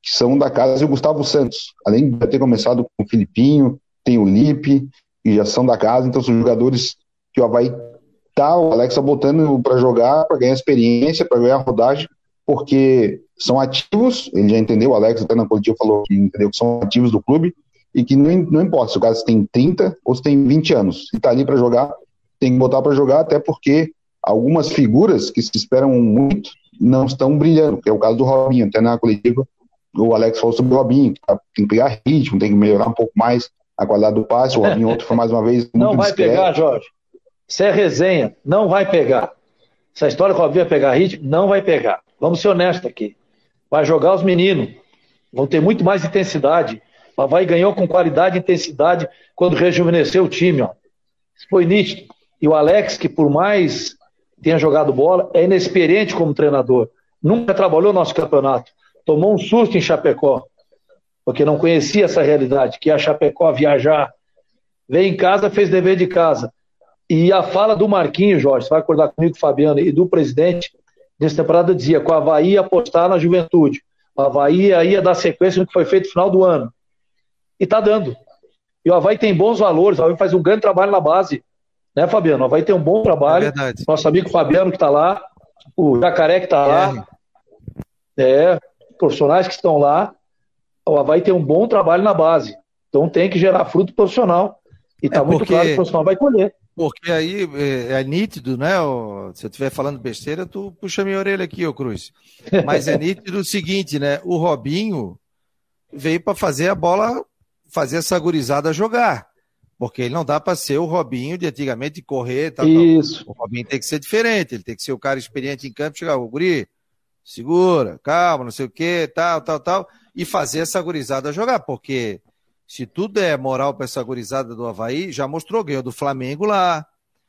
que são da casa e o Gustavo Santos. Além de ter começado com o Filipinho, tem o Lipe, que já são da casa, então são jogadores que o Havaí tá, o Alex tá botando para jogar, para ganhar experiência, para ganhar rodagem, porque são ativos, ele já entendeu, o Alex até na coletiva falou que entendeu que são ativos do clube, e que não, não importa se o cara tem 30 ou se tem 20 anos, se tá ali para jogar, tem que botar para jogar, até porque algumas figuras que se esperam muito não estão brilhando, que é o caso do Robinho, até na coletiva o Alex falou sobre o Robinho, que tá, tem que pegar ritmo, tem que melhorar um pouco mais a qualidade do passe, o Robinho ontem foi mais uma vez Não vai discreto. pegar, Jorge, isso é resenha, não vai pegar. Essa história que o Robinho vai pegar ritmo, não vai pegar. Vamos ser honestos aqui. Vai jogar os meninos, vão ter muito mais intensidade. O Havaí ganhou com qualidade e intensidade quando rejuvenesceu o time. Ó. Isso foi nítido. E o Alex, que por mais tenha jogado bola, é inexperiente como treinador. Nunca trabalhou nosso campeonato. Tomou um susto em Chapecó, porque não conhecia essa realidade, que a Chapecó viajar. Veio em casa, fez dever de casa. E a fala do Marquinhos, Jorge, você vai acordar comigo, Fabiano, e do presidente, nessa temporada dizia que o Havaí apostar na juventude. O Havaí ia dar sequência no que foi feito no final do ano. E tá dando. E o Havaí tem bons valores, o Havaí faz um grande trabalho na base. Né, Fabiano? Havaí tem um bom trabalho. É Nosso amigo Fabiano que está lá, o Jacaré que está lá. É, profissionais que estão lá. Havaí tem um bom trabalho na base. Então tem que gerar fruto profissional. E está é muito claro que o profissional vai colher. Porque aí é, é nítido, né? Se eu estiver falando besteira, tu puxa minha orelha aqui, ô Cruz. Mas é nítido o seguinte, né? O Robinho veio para fazer a bola, fazer essa gurizada jogar. Porque ele não dá para ser o Robinho de antigamente correr. Tal, Isso. Tal. O Robinho tem que ser diferente, ele tem que ser o cara experiente em campo, chegar, o guri, segura, calma, não sei o que, tal, tal, tal, e fazer essa gurizada jogar, porque se tudo é moral para essa gurizada do Havaí, já mostrou, ganhou do Flamengo lá,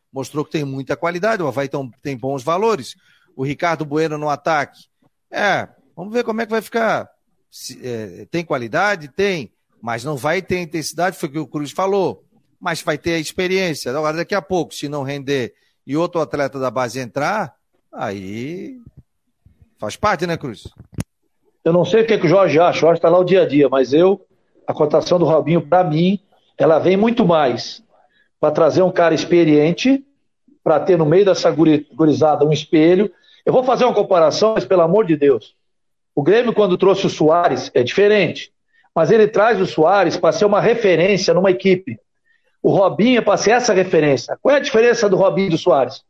mostrou que tem muita qualidade, o Havaí tem, tem bons valores. O Ricardo Bueno no ataque. É, vamos ver como é que vai ficar. Se, é, tem qualidade? Tem, mas não vai ter intensidade, foi o que o Cruz falou. Mas vai ter a experiência. Agora, daqui a pouco, se não render e outro atleta da base entrar, aí faz parte, né, Cruz? Eu não sei o que, que o Jorge acha, o Jorge está lá o dia a dia, mas eu a cotação do Robinho, para mim, ela vem muito mais para trazer um cara experiente, para ter no meio dessa gurizada um espelho. Eu vou fazer uma comparação, mas pelo amor de Deus. O Grêmio, quando trouxe o Soares, é diferente. Mas ele traz o Soares para ser uma referência numa equipe. O Robinho é para ser essa referência. Qual é a diferença do Robinho e do Soares?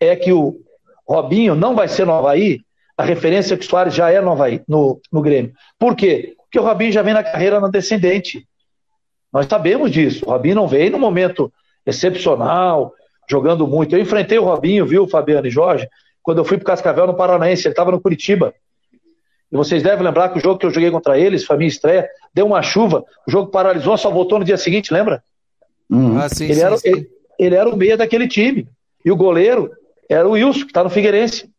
É que o Robinho não vai ser no Havaí a referência que o Soares já é no, Havaí, no, no Grêmio. Por quê? Porque o Robinho já vem na carreira na descendente. Nós sabemos disso. O Robinho não veio num momento excepcional, jogando muito. Eu enfrentei o Robinho, viu, Fabiano e Jorge, quando eu fui para Cascavel no Paranaense. Ele estava no Curitiba. E vocês devem lembrar que o jogo que eu joguei contra eles, foi a minha estreia, deu uma chuva, o jogo paralisou, só voltou no dia seguinte, lembra? Uhum. Ah, sim, ele, sim, era, sim. Ele, ele, era o meia daquele time. E o goleiro era o Wilson, que está no Figueirense.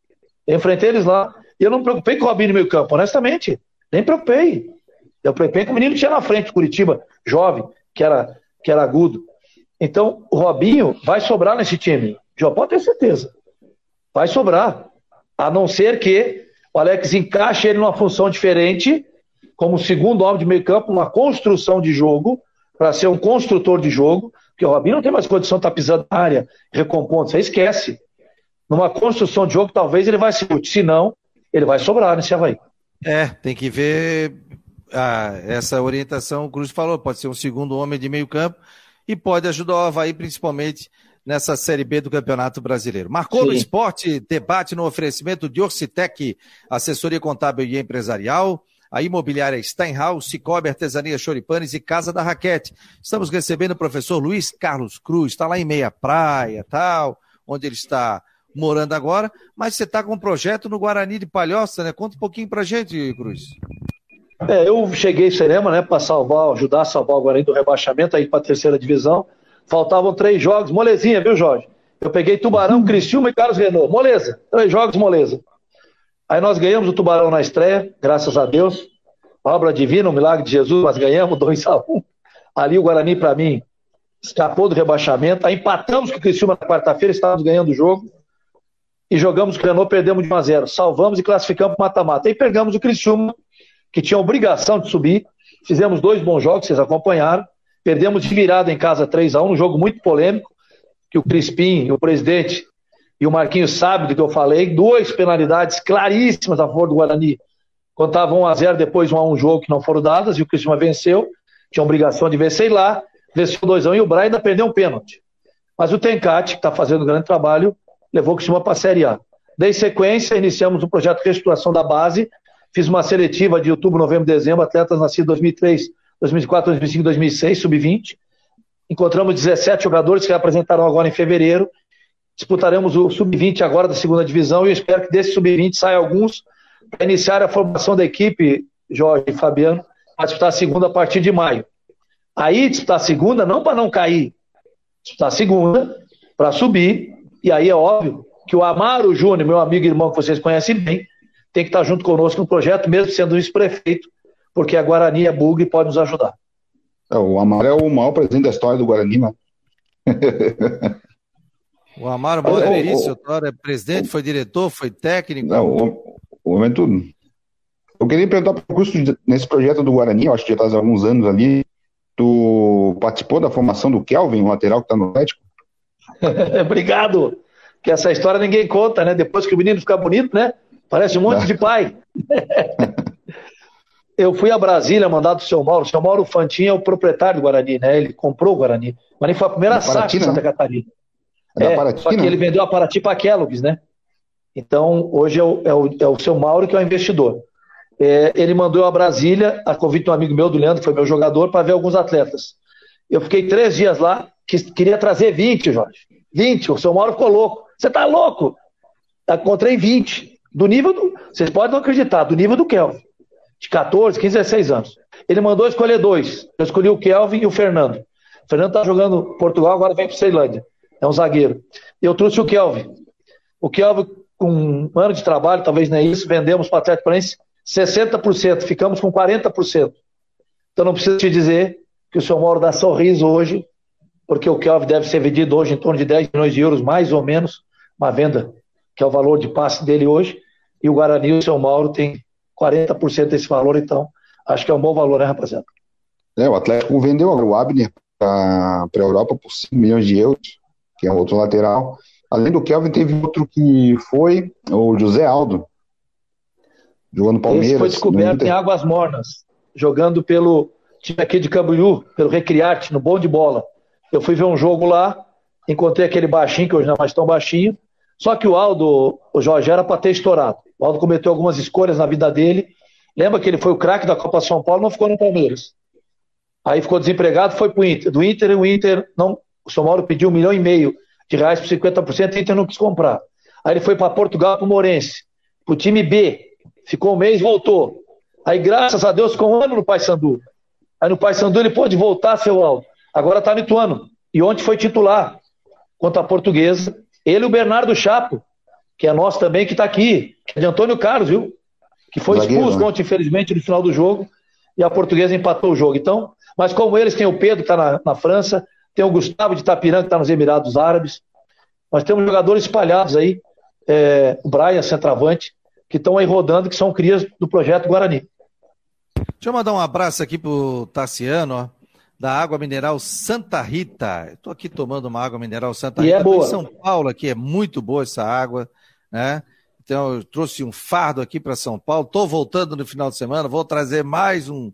Eu enfrentei eles lá. E eu não me preocupei com o Robinho no meio campo, honestamente. Nem preocupei. Eu preocupei com o menino que tinha na frente, Curitiba, jovem, que era, que era agudo. Então, o Robinho vai sobrar nesse time. Já pode ter certeza. Vai sobrar. A não ser que o Alex encaixe ele numa função diferente, como segundo homem de meio campo, uma construção de jogo, para ser um construtor de jogo, porque o Robinho não tem mais condição de estar tá pisando na área, recompondo, você esquece. Numa construção de jogo, talvez ele vai se útil, se não, ele vai sobrar nesse Havaí. É, tem que ver ah, essa orientação, o Cruz falou, pode ser um segundo homem de meio campo e pode ajudar o Havaí, principalmente nessa Série B do Campeonato Brasileiro. Marcou Sim. no esporte, debate no oferecimento de Orcitec, assessoria contábil e empresarial, a imobiliária Steinhaus, Cicobi Artesania Choripanes e Casa da Raquete. Estamos recebendo o professor Luiz Carlos Cruz, está lá em Meia Praia, tal, onde ele está morando agora, mas você está com um projeto no Guarani de Palhoça, né? Conta um pouquinho pra gente, Cruz. É, eu cheguei em Serema, né, para salvar, ajudar a salvar o Guarani do rebaixamento aí para a terceira divisão. Faltavam três jogos, molezinha, viu, Jorge? Eu peguei Tubarão, uhum. Criciúma e Carlos Renault. Moleza, três jogos, moleza. Aí nós ganhamos o Tubarão na estreia, graças a Deus. Obra divina, um milagre de Jesus, mas ganhamos 2 a 1 um. Ali o Guarani, para mim, escapou do rebaixamento. Aí empatamos com o Criciúma na quarta-feira, estávamos ganhando o jogo. E jogamos o Renault, perdemos de 1 a 0 Salvamos e classificamos para mata-mata. Aí pegamos o Criciúma, que tinha obrigação de subir. Fizemos dois bons jogos, vocês acompanharam. Perdemos de virada em casa 3 a 1 um jogo muito polêmico, que o Crispim, o presidente, e o Marquinhos sabe do que eu falei. Duas penalidades claríssimas a favor do Guarani. Quando estava 1 a 0 depois 1 a 1 jogo que não foram dadas, e o Criciúma venceu. Tinha obrigação de vencer lá. Venceu 2 a 1 e o Braga ainda perdeu um pênalti. Mas o Tencate, que está fazendo um grande trabalho, levou o Criciúma para a Série A. Dei sequência, iniciamos um projeto de reestruturação da base. Fiz uma seletiva de outubro, novembro, dezembro, atletas nascidos em 2003, 2004, 2005, 2006, sub-20. Encontramos 17 jogadores que apresentaram agora em fevereiro. Disputaremos o sub-20 agora da segunda divisão e eu espero que desse sub-20 saia alguns para iniciar a formação da equipe, Jorge e Fabiano, para disputar a segunda a partir de maio. Aí disputar a segunda não para não cair, disputar a segunda para subir. E aí é óbvio que o Amaro Júnior, meu amigo e irmão que vocês conhecem bem, tem que estar junto conosco no projeto, mesmo sendo vice-prefeito, porque a Guarani é bug e pode nos ajudar. É, o Amaro é o maior presidente da história do Guarani, mano. o Amaro Bom Perício, é presidente, foi diretor, foi técnico. Não, o, o momento. Eu queria perguntar para o curso nesse projeto do Guarani, eu acho que já faz alguns anos ali. Tu participou da formação do Kelvin, o lateral que está no Atlético? Obrigado. Que essa história ninguém conta, né? Depois que o menino fica bonito, né? Parece um monte de pai. eu fui a Brasília, mandado do seu Mauro. O seu Mauro Fantin é o proprietário do Guarani, né? Ele comprou o Guarani. O Guarani foi a primeira da SAF de Santa né? Catarina. É, é Paraty, só que ele vendeu a Paraty para a Kellogg's, né? Então, hoje é o, é, o, é o seu Mauro que é o investidor. É, ele mandou a Brasília, a convite de um amigo meu, do Leandro, que foi meu jogador, para ver alguns atletas. Eu fiquei três dias lá, que, queria trazer 20, Jorge. 20, o seu Mauro ficou louco. Você tá louco? Encontrei 20. Do nível do. Vocês podem não acreditar, do nível do Kelvin. De 14, 15, 16 anos. Ele mandou escolher dois. Eu escolhi o Kelvin e o Fernando. O Fernando tá jogando Portugal, agora vem para Ceilândia. É um zagueiro. Eu trouxe o Kelvin. O Kelvin, com um ano de trabalho, talvez nem isso, vendemos para o Atlético Paranaense 60%, ficamos com 40%. Então não preciso te dizer que o seu Mauro dá sorriso hoje, porque o Kelvin deve ser vendido hoje em torno de 10 milhões de euros, mais ou menos, uma venda que é o valor de passe dele hoje, e o Guarani, o seu Mauro, tem 40% desse valor, então acho que é um bom valor, né, rapaziada? É, o Atlético vendeu o Abner para a Europa por 5 milhões de euros, que é outro lateral. Além do Kelvin, teve outro que foi o José Aldo, jogando Palmeiras. Esse foi descoberto em Águas Mornas, jogando pelo time aqui de Camboriú, pelo Recriarte, no bom de bola. Eu fui ver um jogo lá, encontrei aquele baixinho, que hoje não é mais tão baixinho, só que o Aldo, o Jorge, era para ter estourado. O Aldo cometeu algumas escolhas na vida dele. Lembra que ele foi o craque da Copa São Paulo, não ficou no Palmeiras. Aí ficou desempregado, foi pro Inter. Do Inter, o Inter não. O São Paulo pediu um milhão e meio de reais por 50%, o Inter não quis comprar. Aí ele foi para Portugal, para o Morense, para o time B, ficou um mês, voltou. Aí, graças a Deus, ficou um ano no Paysandu. Aí no Paysandu ele pôde voltar, seu Aldo. Agora está no Ituano. E ontem foi titular contra a portuguesa. Ele e o Bernardo Chapo, que é nosso também, que está aqui. Que é de Antônio Carlos, viu? Que foi expulso né? ontem, infelizmente, no final do jogo. E a portuguesa empatou o jogo. Então, mas como eles, tem o Pedro, que está na, na França, tem o Gustavo de Itapiranga, que está nos Emirados Árabes. Nós temos jogadores espalhados aí. É, o Brian, centroavante, que estão aí rodando, que são crias do projeto Guarani. Deixa eu mandar um abraço aqui pro Tassiano, ó, da água mineral Santa Rita. Estou aqui tomando uma água mineral Santa Rita. E é boa. em São Paulo aqui, é muito boa essa água, né? Então eu trouxe um fardo aqui para São Paulo. Estou voltando no final de semana, vou trazer mais um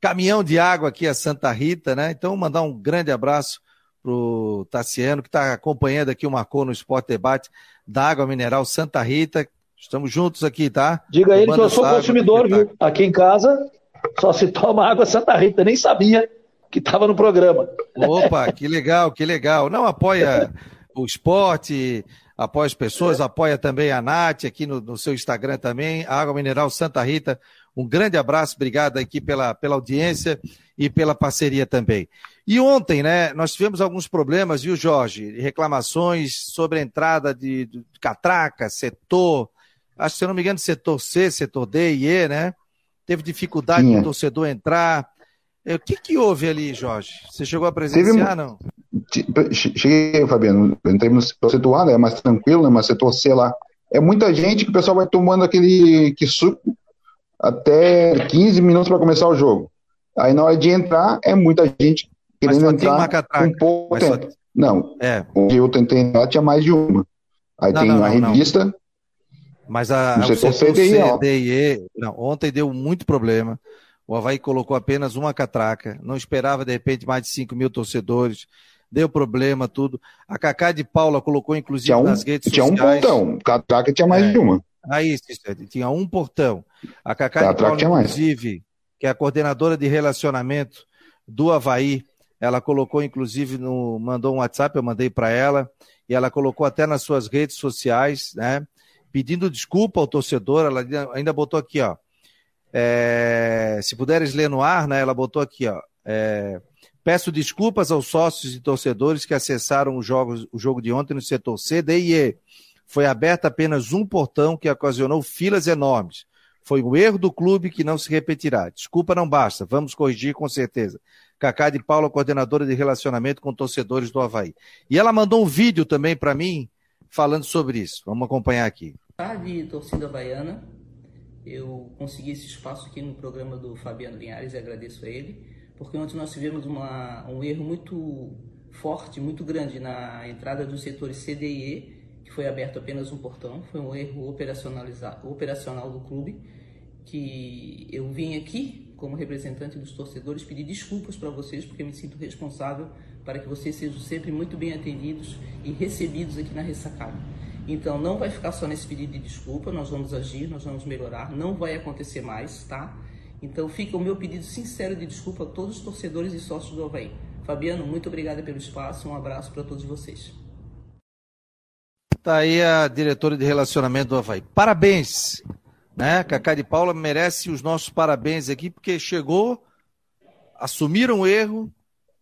caminhão de água aqui a Santa Rita, né? Então mandar um grande abraço pro Tassiano que está acompanhando aqui o Marcou no Esporte Debate da água mineral Santa Rita, Estamos juntos aqui, tá? Diga a ele que eu sou consumidor, viu? Aqui em casa só se toma água Santa Rita. Nem sabia que estava no programa. Opa, que legal, que legal. Não apoia o esporte, apoia as pessoas, apoia também a Nath aqui no, no seu Instagram também, Água Mineral Santa Rita. Um grande abraço, obrigado aqui pela, pela audiência e pela parceria também. E ontem, né, nós tivemos alguns problemas, viu, Jorge? Reclamações sobre a entrada de, de catraca, setor, acho que se eu não me engano, setor C, setor D e E, né? Teve dificuldade do torcedor entrar. É, o que, que houve ali, Jorge? Você chegou a presenciar, teve, não? cheguei, Fabiano, entrei no setor A, né, é mais tranquilo, né, mas setor C lá, é muita gente que o pessoal vai tomando aquele que suco até 15 minutos para começar o jogo. Aí na hora de entrar, é muita gente querendo entrar um pouco. Só... Não, é. onde eu tentei entrar tinha mais de uma. Aí não, tem não, a revista. Não. Mas a, o setor, setor CDI, CDI, não, ontem deu muito problema. O Havaí colocou apenas uma catraca, não esperava de repente mais de 5 mil torcedores, deu problema, tudo. A Cacá de Paula colocou inclusive um, nas redes tinha sociais. Tinha um portão, catraca tinha mais é, de uma. Aí, isso, tinha um portão. A Cacá de Paula, inclusive, que é a coordenadora de relacionamento do Havaí, ela colocou inclusive no, mandou um WhatsApp, eu mandei para ela, e ela colocou até nas suas redes sociais, né? Pedindo desculpa ao torcedor, ela ainda botou aqui, ó. É, se puderes ler no ar, né? Ela botou aqui, ó. É, peço desculpas aos sócios e torcedores que acessaram o jogo, o jogo de ontem no setor C, D e E. Foi aberto apenas um portão que ocasionou filas enormes. Foi um erro do clube que não se repetirá. Desculpa não basta, vamos corrigir com certeza. Cacá de Paula, coordenadora de relacionamento com torcedores do Havaí. E ela mandou um vídeo também para mim falando sobre isso. Vamos acompanhar aqui. De torcida baiana, eu consegui esse espaço aqui no programa do Fabiano Linhares e agradeço a ele, porque ontem nós tivemos uma, um erro muito forte, muito grande na entrada dos setores CDE, que foi aberto apenas um portão, foi um erro operacional do clube, que eu vim aqui como representante dos torcedores pedir desculpas para vocês, porque me sinto responsável para que vocês sejam sempre muito bem atendidos e recebidos aqui na ressacada. Então não vai ficar só nesse pedido de desculpa, nós vamos agir, nós vamos melhorar, não vai acontecer mais, tá? Então fica o meu pedido sincero de desculpa a todos os torcedores e sócios do Havaí. Fabiano, muito obrigada pelo espaço, um abraço para todos vocês. Tá aí a diretora de relacionamento do Havaí. Parabéns, né? Cacá de Paula merece os nossos parabéns aqui, porque chegou, assumiram o erro,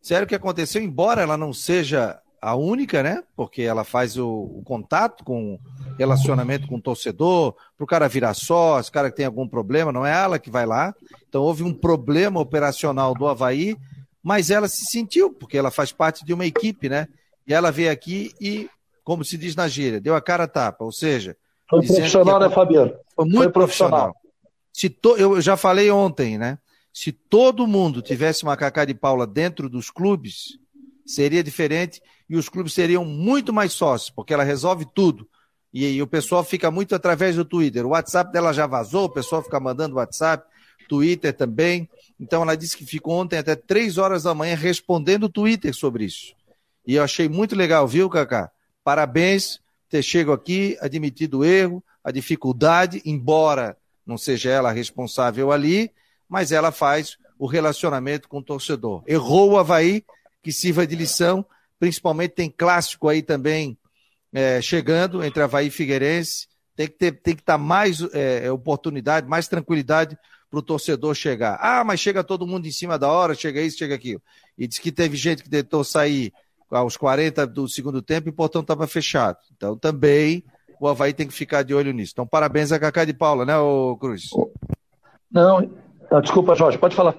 sério que aconteceu, embora ela não seja a única, né? Porque ela faz o, o contato com relacionamento com o torcedor, para o cara virar sócio, cara que tem algum problema, não é ela que vai lá. Então houve um problema operacional do Havaí, mas ela se sentiu, porque ela faz parte de uma equipe, né? E ela veio aqui e, como se diz na gíria, deu a cara a tapa, ou seja. Foi profissional, né, Fabiano? Foi muito foi profissional. profissional. Se to, eu já falei ontem, né? Se todo mundo tivesse uma Cacá de Paula dentro dos clubes, seria diferente e os clubes seriam muito mais sócios, porque ela resolve tudo. E, e, o pessoal fica muito através do Twitter. O WhatsApp dela já vazou, o pessoal fica mandando WhatsApp, Twitter também. Então ela disse que ficou ontem até três horas da manhã respondendo o Twitter sobre isso. E eu achei muito legal, viu, Cacá? Parabéns ter chego aqui, admitido o erro, a dificuldade, embora não seja ela responsável ali, mas ela faz o relacionamento com o torcedor. Errou o Havaí, que sirva de lição principalmente tem clássico aí também é, chegando entre Havaí e Figueirense. Tem que ter, tem que estar tá mais é, oportunidade, mais tranquilidade para o torcedor chegar. Ah, mas chega todo mundo em cima da hora, chega isso, chega aquilo. E diz que teve gente que tentou sair aos 40 do segundo tempo e o portão estava fechado. Então também o Havaí tem que ficar de olho nisso. Então parabéns a Cacá de Paula, né, ô Cruz? Não, desculpa, Jorge, pode falar.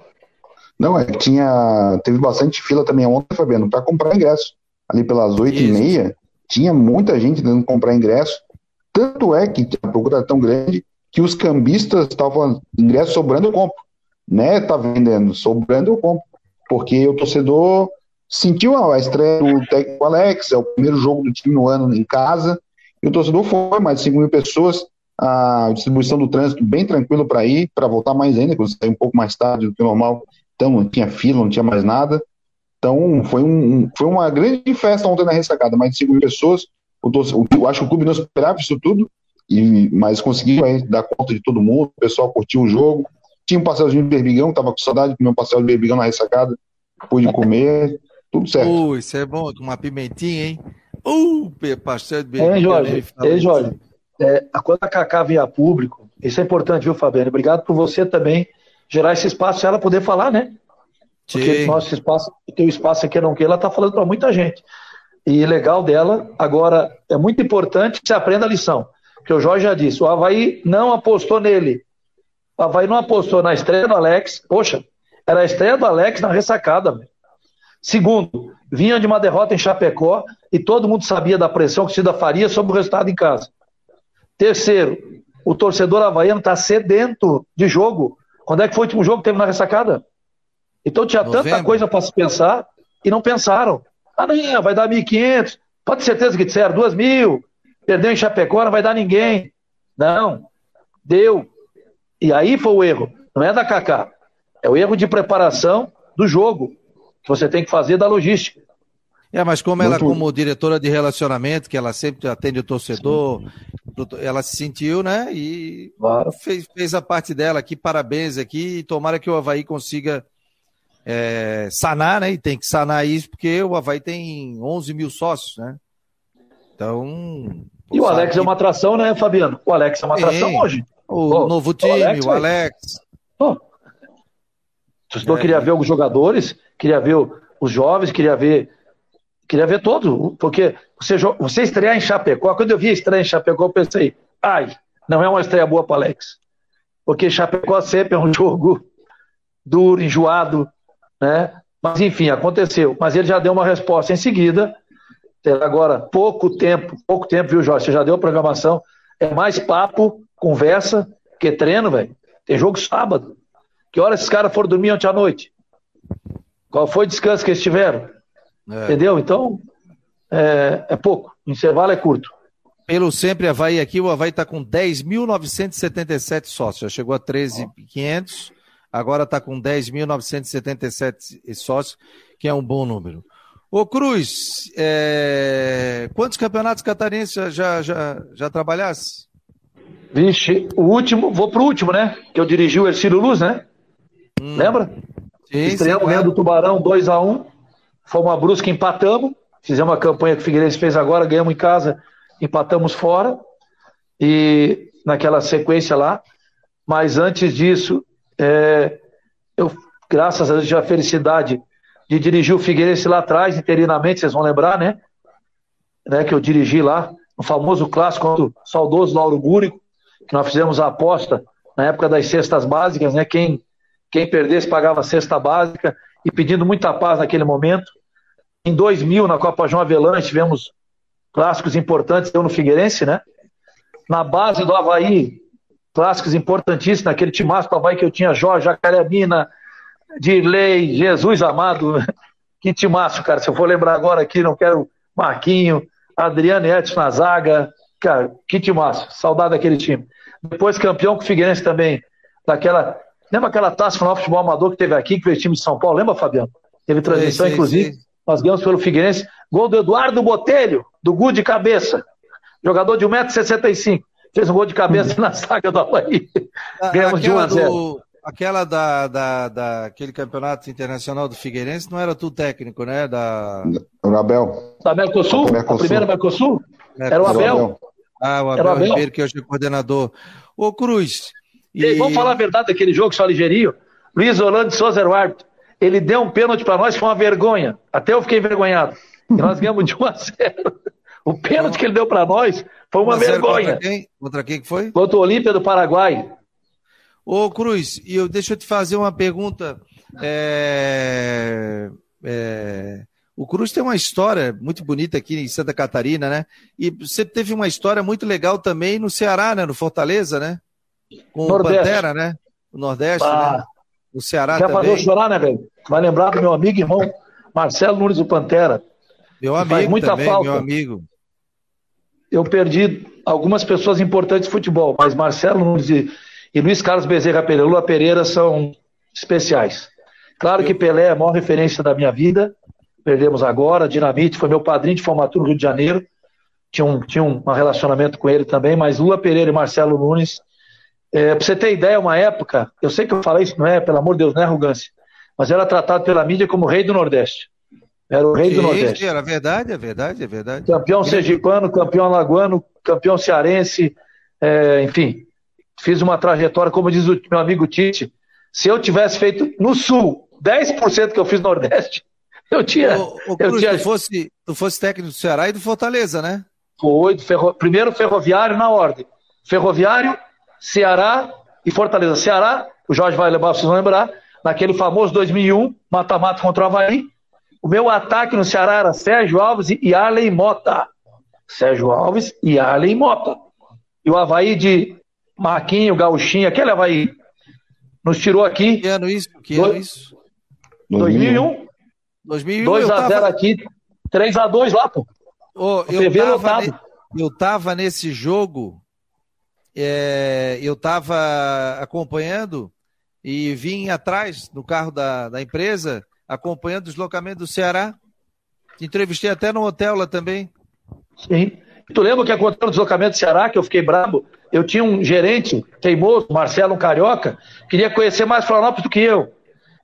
Não, é que tinha. Teve bastante fila também ontem, Fabiano, para comprar ingresso. Ali pelas oito e meia, tinha muita gente tentando comprar ingresso. Tanto é que a procura era tão grande que os cambistas estavam ingresso sobrando, eu compro. Né? Tá vendendo, sobrando, eu compro. Porque o torcedor sentiu a estreia do técnico Alex, é o primeiro jogo do time no ano em casa, e o torcedor foi, mais de 5 mil pessoas, a distribuição do trânsito bem tranquilo para ir, para voltar mais ainda, quando sair um pouco mais tarde do que normal, então não tinha fila, não tinha mais nada. Então foi, um, foi uma grande festa ontem na ressacada, mais de 5 mil pessoas. Eu, eu acho que o clube não esperava isso tudo, e, mas conseguiu aí, dar conta de todo mundo, o pessoal curtiu o jogo. Tinha um pastelzinho de berbigão, tava com saudade de comer um de berbigão na ressacada, pude comer, tudo certo. Uh, isso é bom, com uma pimentinha, hein? Uh, pastel de berbigão. É, Jorge, é, Jorge. É, quando a Cacá a público, isso é importante, viu, Fabiano? Obrigado por você também gerar esse espaço para ela poder falar, né? Porque Sim. nosso espaço, o teu espaço aqui não que ela está falando para muita gente. E legal dela, agora é muito importante que você aprenda a lição. Que o Jorge já disse, o Havaí não apostou nele. O Havaí não apostou na estreia do Alex. Poxa, era a estreia do Alex na ressacada. Meu. Segundo, vinha de uma derrota em Chapecó e todo mundo sabia da pressão que o Cida faria sobre o resultado em casa. Terceiro, o torcedor havaiano está sedento de jogo. Quando é que foi o último jogo que teve na ressacada? Então tinha Novembro. tanta coisa para se pensar e não pensaram. Ah, não, vai dar 1.500. Pode ter certeza que disseram 2.000. Perdeu em Chapecó, não vai dar ninguém. Não, deu. E aí foi o erro. Não é da Kaká. É o erro de preparação do jogo que você tem que fazer da logística. É, mas como ela, como diretora de relacionamento, que ela sempre atende o torcedor, Sim. ela se sentiu, né? E claro. fez, fez a parte dela aqui, parabéns aqui, e tomara que o Havaí consiga é, sanar, né? E tem que sanar isso, porque o Havaí tem 11 mil sócios, né? Então. E o Alex que... é uma atração, né, Fabiano? O Alex é uma atração hoje. O oh, novo time, o Alex. O Alex. Oh. O torcedor é. queria ver os jogadores, queria ver os jovens, queria ver. Queria ver todos, porque você, você estrear em Chapecó, quando eu vi a estreia em Chapecó, eu pensei, ai, não é uma estreia boa para Alex. Porque Chapecó sempre é um jogo duro, enjoado, né? Mas enfim, aconteceu. Mas ele já deu uma resposta em seguida. Agora, pouco tempo, pouco tempo, viu, Jorge? Você já deu programação. É mais papo, conversa, que treino, velho. Tem jogo sábado. Que hora esses caras foram dormir ontem à noite? Qual foi o descanso que eles tiveram? É. Entendeu? Então, é, é pouco. O intervalo é curto. Pelo Sempre Havaí aqui, o Havaí está com 10.977 sócios. Já chegou a 13.500, agora está com 10.977 sócios, que é um bom número. Ô Cruz, é... quantos campeonatos catarinenses já, já, já trabalhasse? Vixe, o último, vou pro último, né? Que eu dirigi o Ercílio Luz, né? Hum. Lembra? Sim, Estreamos ganhando o Tubarão 2x1. Um, fomos a Brusca, empatamos. Fizemos uma campanha que o Figueirense fez agora, ganhamos em casa, empatamos fora. E naquela sequência lá. Mas antes disso, é, eu, graças a Deus, tive a felicidade de dirigir o Figueirense lá atrás, interinamente, vocês vão lembrar, né? né que eu dirigi lá, no famoso clássico contra o saudoso Lauro Búrico, que nós fizemos a aposta na época das cestas básicas, né? Quem, quem perdesse pagava cesta básica e pedindo muita paz naquele momento. Em 2000, na Copa João Avelange, tivemos clássicos importantes, eu no Figueirense, né? Na base do Havaí, clássicos importantíssimos, naquele timaço do Havaí que eu tinha Jorge, Jacaremina, Dirley, Jesus amado, que timaço, cara. Se eu for lembrar agora aqui, não quero Marquinho, Adriano Edson na zaga, cara, que timaço. Saudade daquele time. Depois campeão com o Figueirense também, daquela. Lembra aquela taça final futebol amador que teve aqui, que veio o time de São Paulo? Lembra, Fabiano? Teve transmissão, sim, sim, inclusive. Sim. Nós ganhamos pelo Figueirense. Gol do Eduardo Botelho, do Gu de cabeça. Jogador de 1,65m. Fez um gol de cabeça na saga do Havaí. Ganhamos de 1 a 0. Do, aquela da, da, da, aquele campeonato internacional do Figueirense não era tu técnico, né? Da... O Abel. Da Mercosul? Mercosul. A primeira Mercosul? Mercosul? Era o Abel. Ah, o Abel, Abel. Ribeiro, que hoje é coordenador. Ô, Cruz. E... e vamos falar a verdade daquele jogo, só ligeirinho. Luiz Orlando de Souza era o árbitro. Ele deu um pênalti para nós, foi uma vergonha. Até eu fiquei envergonhado. E nós ganhamos de 1 a 0. O pênalti que ele deu para nós foi uma vergonha. Contra quem? contra quem que foi? Contra o Olímpia do Paraguai. Ô, Cruz, e eu, deixa eu te fazer uma pergunta. É, é, o Cruz tem uma história muito bonita aqui em Santa Catarina, né? E você teve uma história muito legal também no Ceará, né? No Fortaleza, né? Com Nordeste. o Pantera, né? O Nordeste, ah, né? O Ceará quer também. fazer chorar, né, velho? Vai lembrar do meu amigo e irmão Marcelo Nunes do Pantera. Meu amigo faz muita também, falta. meu amigo. Eu perdi algumas pessoas importantes de futebol, mas Marcelo Nunes e e Luiz Carlos Bezerra Pereira, Lula Pereira são especiais. Claro que Pelé é a maior referência da minha vida, perdemos agora, Dinamite foi meu padrinho de formatura no Rio de Janeiro, tinha um, tinha um relacionamento com ele também, mas Lula Pereira e Marcelo Nunes, é, pra você ter ideia, uma época, eu sei que eu falei isso, não é, pelo amor de Deus, não é arrogância, mas era tratado pela mídia como rei do Nordeste. Era o rei do Nordeste. Era verdade, é verdade, é verdade. Campeão sergipano, campeão alagoano, campeão cearense, é, enfim, fiz uma trajetória, como diz o meu amigo Tite, se eu tivesse feito no Sul 10% que eu fiz no Nordeste, eu tinha. Ô, ô, Cruz, eu tinha... tu, fosse, tu fosse técnico do Ceará e do Fortaleza, né? Foi, ferro... primeiro ferroviário na ordem. Ferroviário, Ceará e Fortaleza. Ceará, o Jorge vai lembrar, vocês vão lembrar, naquele famoso 2001, mata-mata contra o Havaí. O meu ataque no Ceará era Sérgio Alves e Arley Mota. Sérgio Alves e Arley Mota. E o Havaí de Marquinho, Gauchinho, aquele Havaí nos tirou aqui. Que ano isso? Que ano isso? 2001. 2001 2x0 tava... aqui, 3x2 lá, pô. Oh, eu, tava ne... eu tava nesse jogo, é... eu tava acompanhando e vim atrás no carro da, da empresa, acompanhando o deslocamento do Ceará. Entrevistei até no hotel lá também. Sim. Tu lembra o que aconteceu no deslocamento do Ceará, que eu fiquei brabo? Eu tinha um gerente teimoso, Marcelo Carioca, queria conhecer mais Florianópolis do que eu.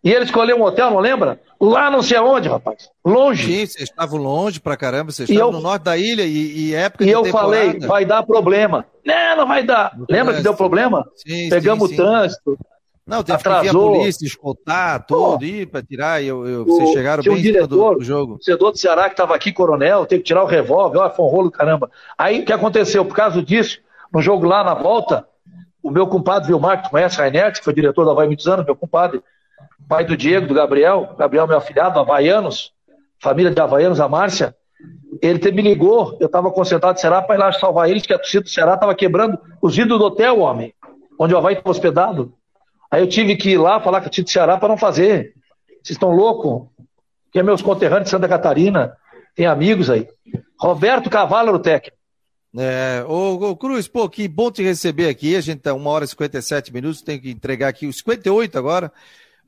E ele escolheu um hotel, não lembra? Lá não sei aonde, rapaz. Longe. Sim, vocês estavam longe pra caramba, vocês estavam eu, no norte da ilha e, e época e de eu temporada. falei, vai dar problema. Não, não vai dar. No Lembra trânsito. que deu problema? Sim, Pegamos sim, sim. o trânsito. Não, teve atrasou. que vir a polícia, escoltar tudo, ir para tirar, e eu, eu, vocês chegaram bem um diretor, do, do jogo. O torcedor do Ceará que estava aqui, coronel, teve que tirar o revólver, ó, foi um rolo caramba. Aí o que aconteceu? Por causa disso, no jogo lá na volta, o meu compadre Vilmar, que conhece Rainert, que foi diretor da Havaí muitos anos, meu compadre, pai do Diego, do Gabriel, Gabriel meu afilhado, Havaianos, família de Havaianos, a Márcia, ele me ligou, eu estava concentrado no Ceará para ir lá salvar eles, que a torcida do Ceará estava quebrando os vidros do hotel, homem, onde o Havaí estava hospedado. Aí eu tive que ir lá falar com o Tito Ceará para não fazer. Vocês estão loucos? Que é meus conterrâneos de Santa Catarina, tem amigos aí. Roberto Cavalo o técnico. É, ô, ô, Cruz, pô, que bom te receber aqui. A gente tá uma hora e 57 minutos, tem que entregar aqui os 58 agora.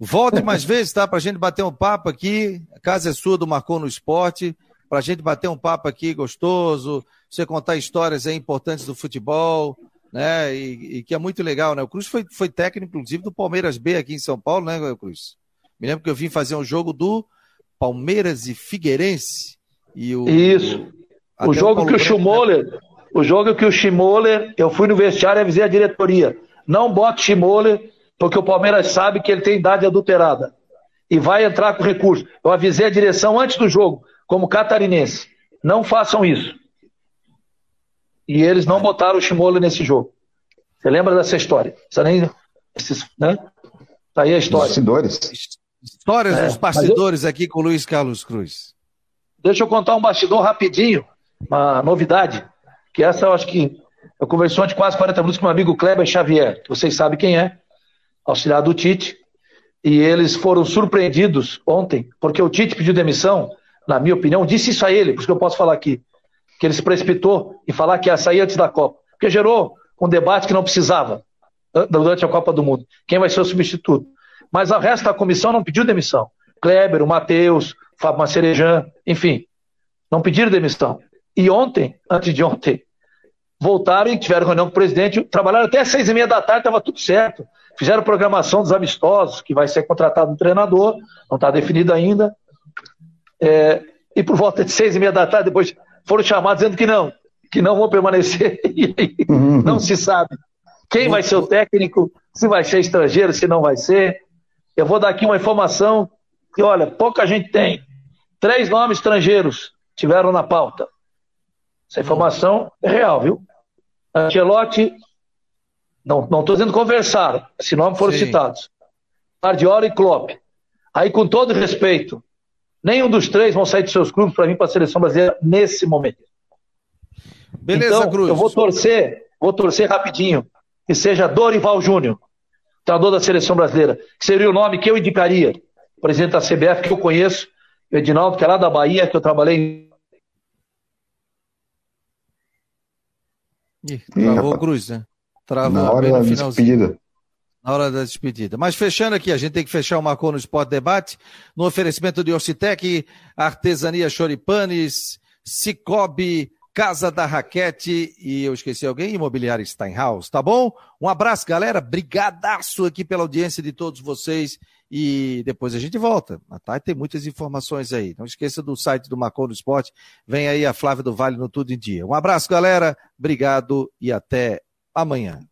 Volte mais vezes, tá? Pra gente bater um papo aqui. A casa é sua do Marcou no Esporte. Pra gente bater um papo aqui gostoso, você contar histórias aí importantes do futebol né? E, e, que é muito legal, né? O Cruz foi, foi técnico, inclusive, do Palmeiras B aqui em São Paulo, né, Cruz? Me lembro que eu vim fazer um jogo do Palmeiras e Figueirense. E o, Isso. O, o jogo o que o Schmoller, o jogo que o Schmoller, eu fui no vestiário e avisei a diretoria. Não bote Schmoller, porque o Palmeiras sabe que ele tem idade adulterada. E vai entrar com recurso. Eu avisei a direção antes do jogo, como catarinense. Não façam isso. E eles não botaram o Shimola nesse jogo. Você lembra dessa história? Você nem. Esses, né? Tá aí a história. Bastidores. Histórias é, dos bastidores eu... aqui com o Luiz Carlos Cruz. Deixa eu contar um bastidor rapidinho, uma novidade. Que essa eu acho que. Eu conversei ontem quase 40 minutos com meu amigo Kleber Xavier, que vocês sabem quem é, auxiliar do Tite. E eles foram surpreendidos ontem, porque o Tite pediu demissão, na minha opinião, disse isso a ele, por isso que eu posso falar aqui que ele se precipitou em falar que ia sair antes da Copa, porque gerou um debate que não precisava durante a Copa do Mundo. Quem vai ser o substituto? Mas o resto da comissão não pediu demissão. Kleber, o Matheus, Fábio Macerejan, enfim, não pediram demissão. E ontem, antes de ontem, voltaram e tiveram reunião com o presidente, trabalharam até seis e meia da tarde, estava tudo certo. Fizeram programação dos amistosos, que vai ser contratado um treinador, não está definido ainda. É, e por volta de seis e meia da tarde, depois foram chamados dizendo que não, que não vão permanecer. Uhum. não se sabe quem vai ser o técnico, se vai ser estrangeiro, se não vai ser. Eu vou dar aqui uma informação que, olha, pouca gente tem. Três nomes estrangeiros tiveram na pauta. Essa informação é real, viu? Ancelotti, não estou dizendo conversaram, esses nomes foram Sim. citados. Guardiola e Klopp. Aí, com todo respeito, Nenhum dos três vão sair de seus clubes para vir para a seleção brasileira nesse momento. Beleza, então, Cruz. Eu vou torcer, vou torcer rapidinho, que seja Dorival Júnior, treinador da seleção brasileira, que seria o nome que eu indicaria, presidente da CBF, que eu conheço, o Edinaldo, que é lá da Bahia, que eu trabalhei. Ih, travou o Cruz, né? Na hora da despedida na hora da despedida. Mas fechando aqui, a gente tem que fechar o Marcou no Esporte Debate, no oferecimento de Orcitec, Artesania Choripanes, Cicobi, Casa da Raquete e eu esqueci alguém, Imobiliária Steinhaus, tá bom? Um abraço, galera, brigadaço aqui pela audiência de todos vocês e depois a gente volta. A tarde tem muitas informações aí. Não esqueça do site do Marcou no Esporte, vem aí a Flávia do Vale no Tudo em Dia. Um abraço, galera, obrigado e até amanhã.